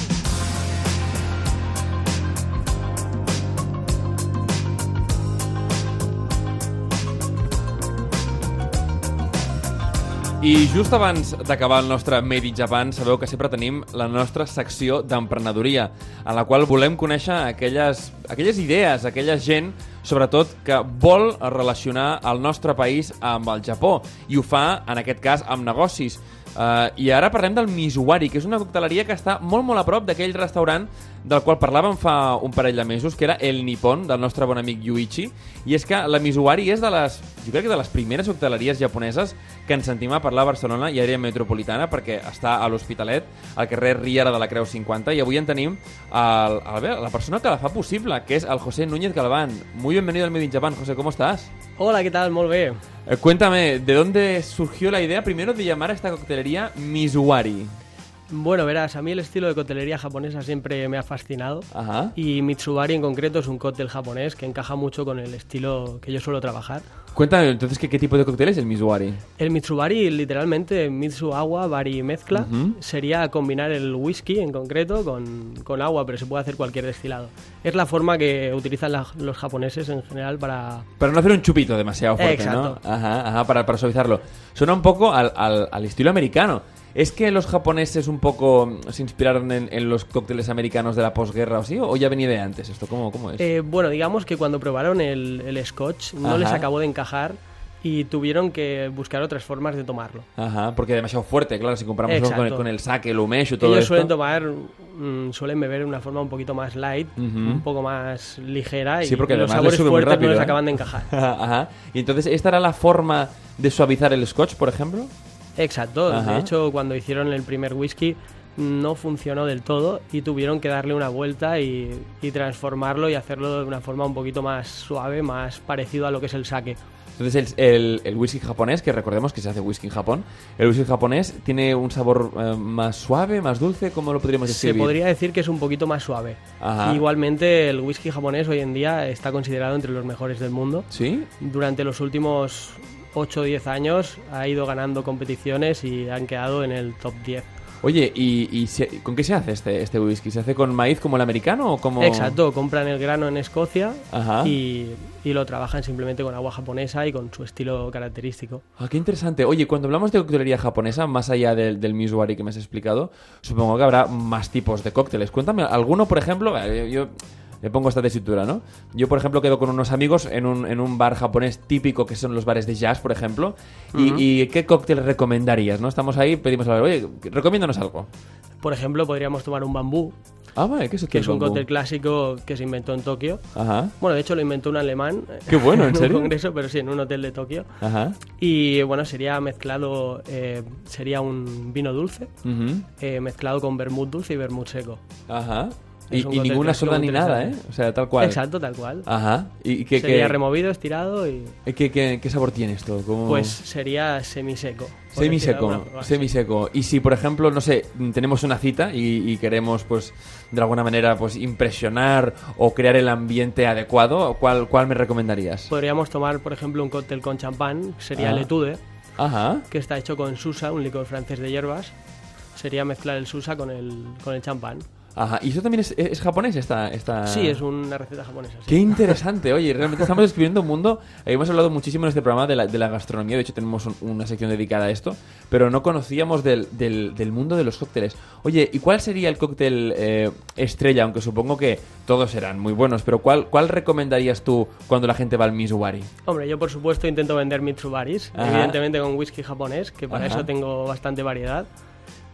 I just abans d'acabar el nostre Made in Japan, sabeu que sempre tenim la nostra secció d'emprenedoria, en la qual volem conèixer aquelles, aquelles idees, aquella gent, sobretot, que vol relacionar el nostre país amb el Japó, i ho fa, en aquest cas, amb negocis. Uh, I ara parlem del Mizuwari, que és una cocteleria que està molt, molt a prop d'aquell restaurant del qual parlàvem fa un parell de mesos, que era el Nippon, del nostre bon amic Yuichi, i és que la Mizuwari és de les, jo crec que de les primeres cocteleries japoneses que ens sentim a parlar a Barcelona i àrea metropolitana, perquè està a l'Hospitalet, al carrer Riera de la Creu 50, i avui en tenim el, el, la persona que la fa possible, que és el José Núñez Galván. Muy bienvenido al Made in Japan, José, ¿cómo estás? Hola, ¿qué tal? Muy bien. Eh, cuéntame, ¿de dónde surgió la idea primero de llamar a esta coctelería Mizuwari? Bueno, verás, a mí el estilo de coctelería japonesa siempre me ha fascinado. Ajá. Y Mitsubari en concreto es un cóctel japonés que encaja mucho con el estilo que yo suelo trabajar. Cuéntame, entonces, ¿qué, qué tipo de cóctel es el Mizuwari? El Mitsubari, literalmente, Mitsu agua, bari mezcla, sería combinar el whisky en concreto con, con agua, pero se puede hacer cualquier destilado. Es la forma que utilizan la- los japoneses en general para... Para no hacer un chupito demasiado fuerte, Exacto. ¿no? Ajá, ajá, para, para suavizarlo. Suena un poco al, al- al estilo americano. ¿Es que los japoneses un poco mm, se inspiraron en, en los cócteles americanos de la posguerra o así? ¿O ya venía de antes esto? ¿Cómo, cómo es? Eh, bueno, digamos que cuando probaron el, el scotch no Ajá. les acabó de encajar y tuvieron que buscar otras formas de tomarlo. Ajá, porque demasiado fuerte, claro, si comparamos con, Exacto. con el sake, el umeshu, todo Ellos esto. suelen tomar, mm, suelen beber de una forma un poquito más light, un poco más ligera Sí, y porque los además les sabores fuertes rápido, no les ¿eh? acaban de encajar. Ajá. Y entonces, ¿esta era la forma de suavizar el scotch, por ejemplo? Exacto. Ajá. De hecho, cuando hicieron el primer whisky no funcionó del todo y tuvieron que darle una vuelta y, y transformarlo y hacerlo de una forma un poquito más suave, más parecido a lo que es el sake. Entonces el, el- el whisky japonés, que recordemos que se hace whisky en Japón, el whisky japonés tiene un sabor eh, más suave, más dulce, ¿cómo lo podríamos Se describir? podría decir que es un poquito más suave. Ajá. Igualmente, el whisky japonés hoy en día está considerado entre los mejores del mundo. ¿Sí? Durante los últimos 8 o 10 años ha ido ganando competiciones y han quedado en el top 10. Oye, ¿y, y se- con qué se hace este, este whisky? ¿Se hace con maíz como el americano o como...? Exacto, compran el grano en Escocia y, y lo trabajan simplemente con agua japonesa y con su estilo característico. Ah, qué interesante. Oye, cuando hablamos de coctelería japonesa, más allá del, del mizuari que me has explicado, supongo que habrá más tipos de cócteles. Cuéntame, alguno, por ejemplo, eh, yo me pongo esta tesitura, ¿no? Yo, por ejemplo, quedo con unos amigos en un, en un bar japonés típico que son los bares de jazz, por ejemplo. y, qué cóctel recomendarías, no? Estamos ahí, pedimos a ver, oye, recomiéndanos algo. Por ejemplo, podríamos tomar un bambú, Ah, vale, ¿qué es, que es un cóctel clásico que se inventó en Tokio. Ajá, Bueno, de hecho lo inventó un alemán. Qué bueno, ¿en serio? un congreso, pero sí, en un hotel de Tokio. ajá. Y bueno, sería mezclado, eh, sería un vino dulce, eh, mezclado con vermut dulce y vermut seco. Ajá. Y, y ninguna soda ni nada, ¿eh? O sea, tal cual. Exacto, tal cual. Ajá. ¿Y qué, sería removido, estirado y qué, qué- qué sabor tiene esto? ¿Cómo- pues sería semiseco. Semiseco, forma. semiseco. Y si, por ejemplo, no sé, tenemos una cita y, y queremos, pues, de alguna manera, pues, impresionar o crear el ambiente adecuado, ¿cuál, cuál me recomendarías? Podríamos tomar, por ejemplo, un cóctel con champán, que sería Ah. el etude, Ajá. que está hecho con susa, un licor francés de hierbas. Sería mezclar el susa con el, con el champán. Ajá. ¿Y eso también es, es japonés, esta, esta...? Sí, es una receta japonesa. sí. Qué interesante, oye, realmente estamos descubriendo un mundo. eh, Hemos hablado muchísimo en este programa de la, de la gastronomía, de hecho tenemos un- una sección dedicada a esto, pero no conocíamos del, del- del mundo de los cócteles. Oye, ¿y cuál sería el cóctel eh, estrella? Aunque supongo que todos serán muy buenos, pero ¿cuál, ¿cuál recomendarías tú cuando la gente va al Mizuwari? Hombre, yo por supuesto intento vender Mitsubaris, Ajá. evidentemente con whisky japonés, que para Ajá. eso tengo bastante variedad.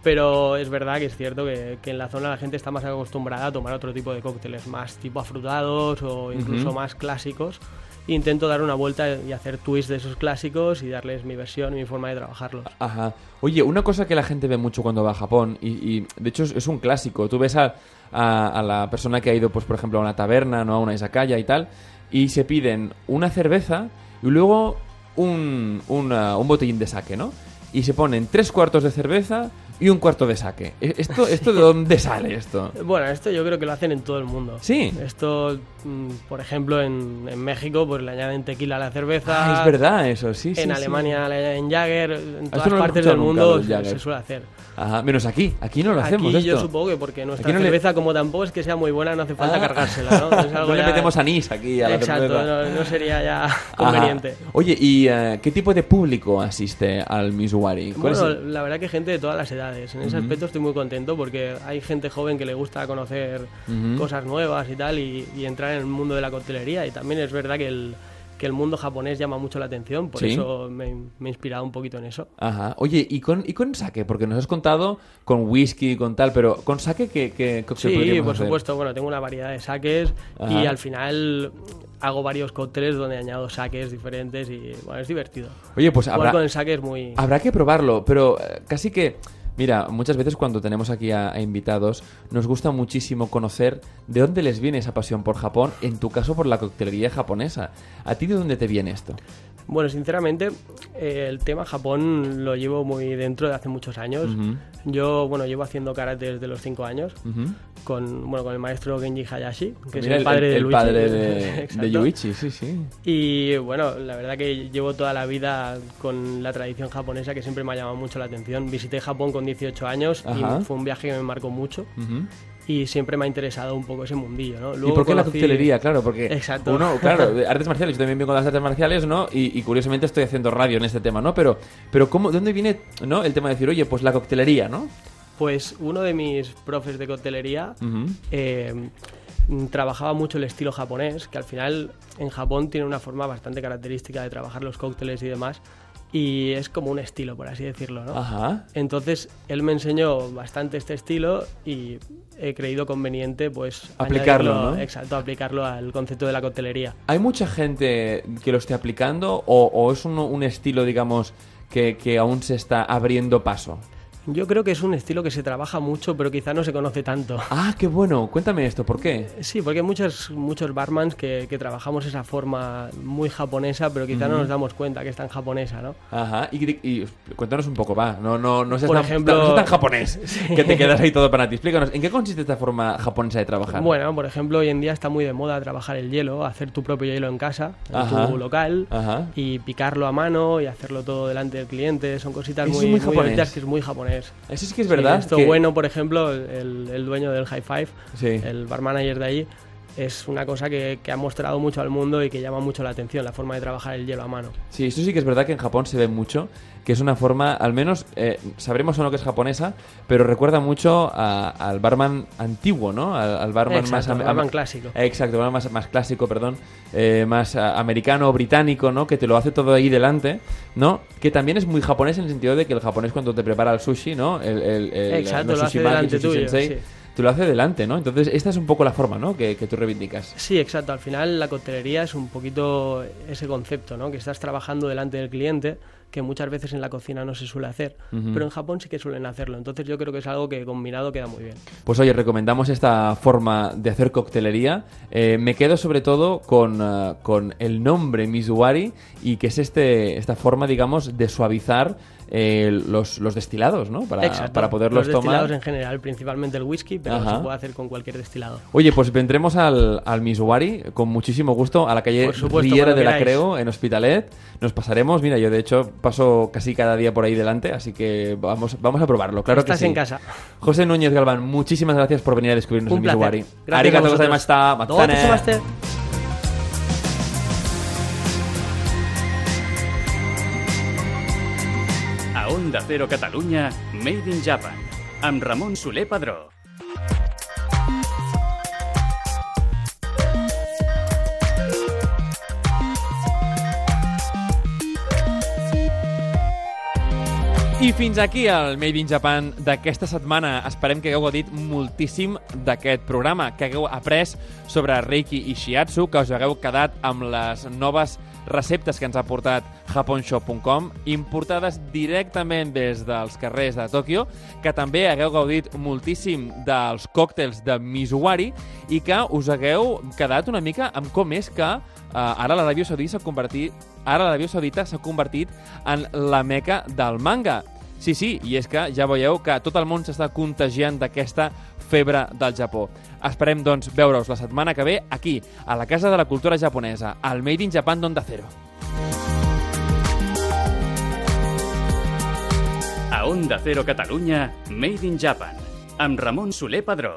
Pero es verdad que es cierto que, que en la zona la gente está más acostumbrada a tomar otro tipo de cócteles, más tipo afrutados o incluso más clásicos. Intento dar una vuelta y hacer twist de esos clásicos y darles mi versión y mi forma de trabajarlos. Ajá. Oye, una cosa que la gente ve mucho cuando va a Japón, y, y, de hecho es, es un clásico, tú ves a, a- a la persona que ha ido, pues por ejemplo, a una taberna, ¿no? a una izakaya y tal, y se piden una cerveza y luego un, una- un botellín de sake, ¿no? Y se ponen tres cuartos de cerveza y un cuarto de sake. E- ¿Esto, esto de dónde sale esto? Bueno, esto yo creo que lo hacen en todo el mundo. Sí. Esto, mm, por ejemplo, en, en México, pues le añaden tequila a la cerveza. Ah, es verdad eso, sí, sí. en sí. Alemania le añaden Jagger. En todas no partes del mundo se, suele hacer. Ajá, menos aquí, aquí no lo Aquí hacemos yo esto. supongo que porque nuestra Aquí no le- cerveza, como tampoco es que sea muy buena, no hace falta Ah. cargársela, ¿no? Es algo No le ya- metemos anís aquí a la Exacto, cerveza. no, no sería ya Ajá. conveniente. Oye, ¿y eh, qué tipo de público asiste al Mizuwari? ¿Cuál Bueno, la verdad que gente de todas las edades. En ese Ujú. aspecto estoy muy contento porque hay gente joven que le gusta conocer Ujú. cosas nuevas y tal y, y entrar en el mundo de la coctelería. Y también es verdad que el, que el mundo japonés llama mucho la atención, por Sí. eso me, me he inspirado un poquito en eso. Ajá. Oye, ¿y con, ¿y con sake? Porque nos has contado con whisky y con tal, pero ¿con sake qué, qué cóctel Sí, por hacer? supuesto. Bueno, tengo una variedad de saques y Ajá. al final hago varios cócteles donde añado saques diferentes y bueno, es divertido. Oye, pues Jugar habrá, con el saque es muy... habrá que probarlo, pero eh, casi que... Mira, muchas veces cuando tenemos aquí a, invitados, nos gusta muchísimo conocer de dónde les viene esa pasión por Japón, en tu caso por la coctelería japonesa. ¿A ti de dónde te viene esto? Bueno, sinceramente, eh, el tema Japón lo llevo muy dentro de hace muchos años. Ujú. Yo, bueno, llevo haciendo karate desde los 5 años Ujú. con, bueno, con el maestro Genji Hayashi, que Mira, es el padre de el Luigi. padre de, de. Yuichi, sí, sí. Y bueno, la verdad que llevo toda la vida con la tradición japonesa que siempre me ha llamado mucho la atención. Visité Japón con 18 años Ajá. y fue un viaje que me marcó mucho Ujú. Y siempre me ha interesado un poco ese mundillo, ¿no? ¿Y Luego por qué la conocí- coctelería? Claro, porque Exacto. uno, claro, artes marciales, yo también vengo de las artes marciales, ¿no? Y, y curiosamente estoy haciendo radio en este tema, ¿no? Pero, pero ¿cómo, ¿de dónde viene, no? El tema de decir, oye, pues la coctelería, ¿no? Pues uno de mis profes de coctelería Ujú. eh, mm, trabajaba mucho el estilo japonés, que al final en Japón tiene una forma bastante característica de trabajar los cócteles y demás, y es como un estilo, por así decirlo, ¿no? Ajá. Entonces él me enseñó bastante este estilo y he creído conveniente pues Aplicarlo, ¿no? Exacto, aplicarlo al concepto de la coctelería. ¿Hay mucha gente que lo esté aplicando o, o es un, un estilo, digamos, que, que aún se está abriendo paso? Yo creo que es un estilo que se trabaja mucho, pero quizá no se conoce tanto. Ah, qué bueno. Cuéntame esto, ¿por qué? Sí, porque hay muchos, muchos barmans que, que trabajamos esa forma muy japonesa, pero quizá no nos damos cuenta que es tan japonesa, ¿no? Ajá, y, cuéntanos un poco, va. No, no, no seas Por tan, ejemplo- no seas tan japonés, Sí. que te quedas ahí todo para ti. Explícanos, ¿en qué consiste esta forma japonesa de trabajar? Bueno, por ejemplo, hoy en día está muy de moda trabajar el hielo, hacer tu propio hielo en casa, en Ajá. tu local, Ajá. y picarlo a mano y hacerlo todo delante del cliente. Son cositas Eso muy, muy que es muy japonés. Eso sí que es verdad, esto que- bueno, por ejemplo, el, el dueño del High Five, Sí. el bar manager de allí, es una cosa que, que ha mostrado mucho al mundo y que llama mucho la atención, la forma de trabajar el hielo a mano. Sí, esto sí que es verdad que en Japón se ve mucho, que es una forma, al menos eh, sabremos o no que es japonesa, pero recuerda mucho a- al barman antiguo, ¿no? Al, al barman Exacto, más... al barman clásico. Eh, Exacto, barman más, más clásico, perdón, eh, más ah, americano o británico, ¿no? Que te lo hace todo ahí delante, ¿no? Que también es muy japonés en el sentido de que el japonés cuando te prepara el sushi, ¿no? El, el, el- Exacto, no lo hace sushi maki, delante sushi tuyo, sensei, sí. Te lo hace delante, ¿no? Entonces, esta es un poco la forma, ¿no? Que, que tú reivindicas. Sí, exacto. Al final la coctelería es un poquito ese concepto, ¿no? Que estás trabajando delante del cliente, que muchas veces en la cocina no se suele hacer, pero en Japón sí que suelen hacerlo. Entonces yo creo que es algo que combinado queda muy bien. Pues oye, recomendamos esta forma de hacer coctelería. Eh, me quedo sobre todo con, eh, con el nombre Mizuwari y que es este, esta forma, digamos, de suavizar eh, los, los destilados, ¿no? Para, Exacto. para poderlos Los destilados tomar. en general, principalmente el whisky, pero Ajá. se puede hacer con cualquier destilado. Oye, pues vendremos al, al con muchísimo gusto a la calle supuesto, Riera de la. Creo, en Hospitalet. Nos pasaremos, mira, yo de hecho paso casi cada día por ahí delante, así que vamos, vamos a probarlo, claro Estás que sí. en casa. José Núñez Galván, muchísimas gracias por venir a descubrirnos Un el placer. Mizuwari. Gracias Arigato A Onda Cero Catalunya, Made in Japan, amb Ramon Soler Padró. I fins aquí el Made in Japan d'aquesta setmana. Esperem que hagueu gaudit moltíssim d'aquest programa, que hagueu après sobre Reiki i Shiatsu, que us hagueu quedat amb les noves receptes que ens ha portat japonshop.com, importades directament des dels carrers de Tòquio, que també hagueu gaudit moltíssim dels còctels de Mizuwari i que us hagueu quedat una mica amb com és que uh, ara l'Aràbia Saudita s'ha convertit ara l'Aràbia Saudita s'ha convertit en la meca del manga. Sí, sí, i és que ja veieu que tot el món s'està contagiant d'aquesta febre del Japó. Esperem, doncs, veure-us la setmana que ve aquí, a la Casa de la Cultura Japonesa, al Made in Japan d'Onda Cero. A Onda Cero Catalunya, Made in Japan, amb Ramon Soler Padró.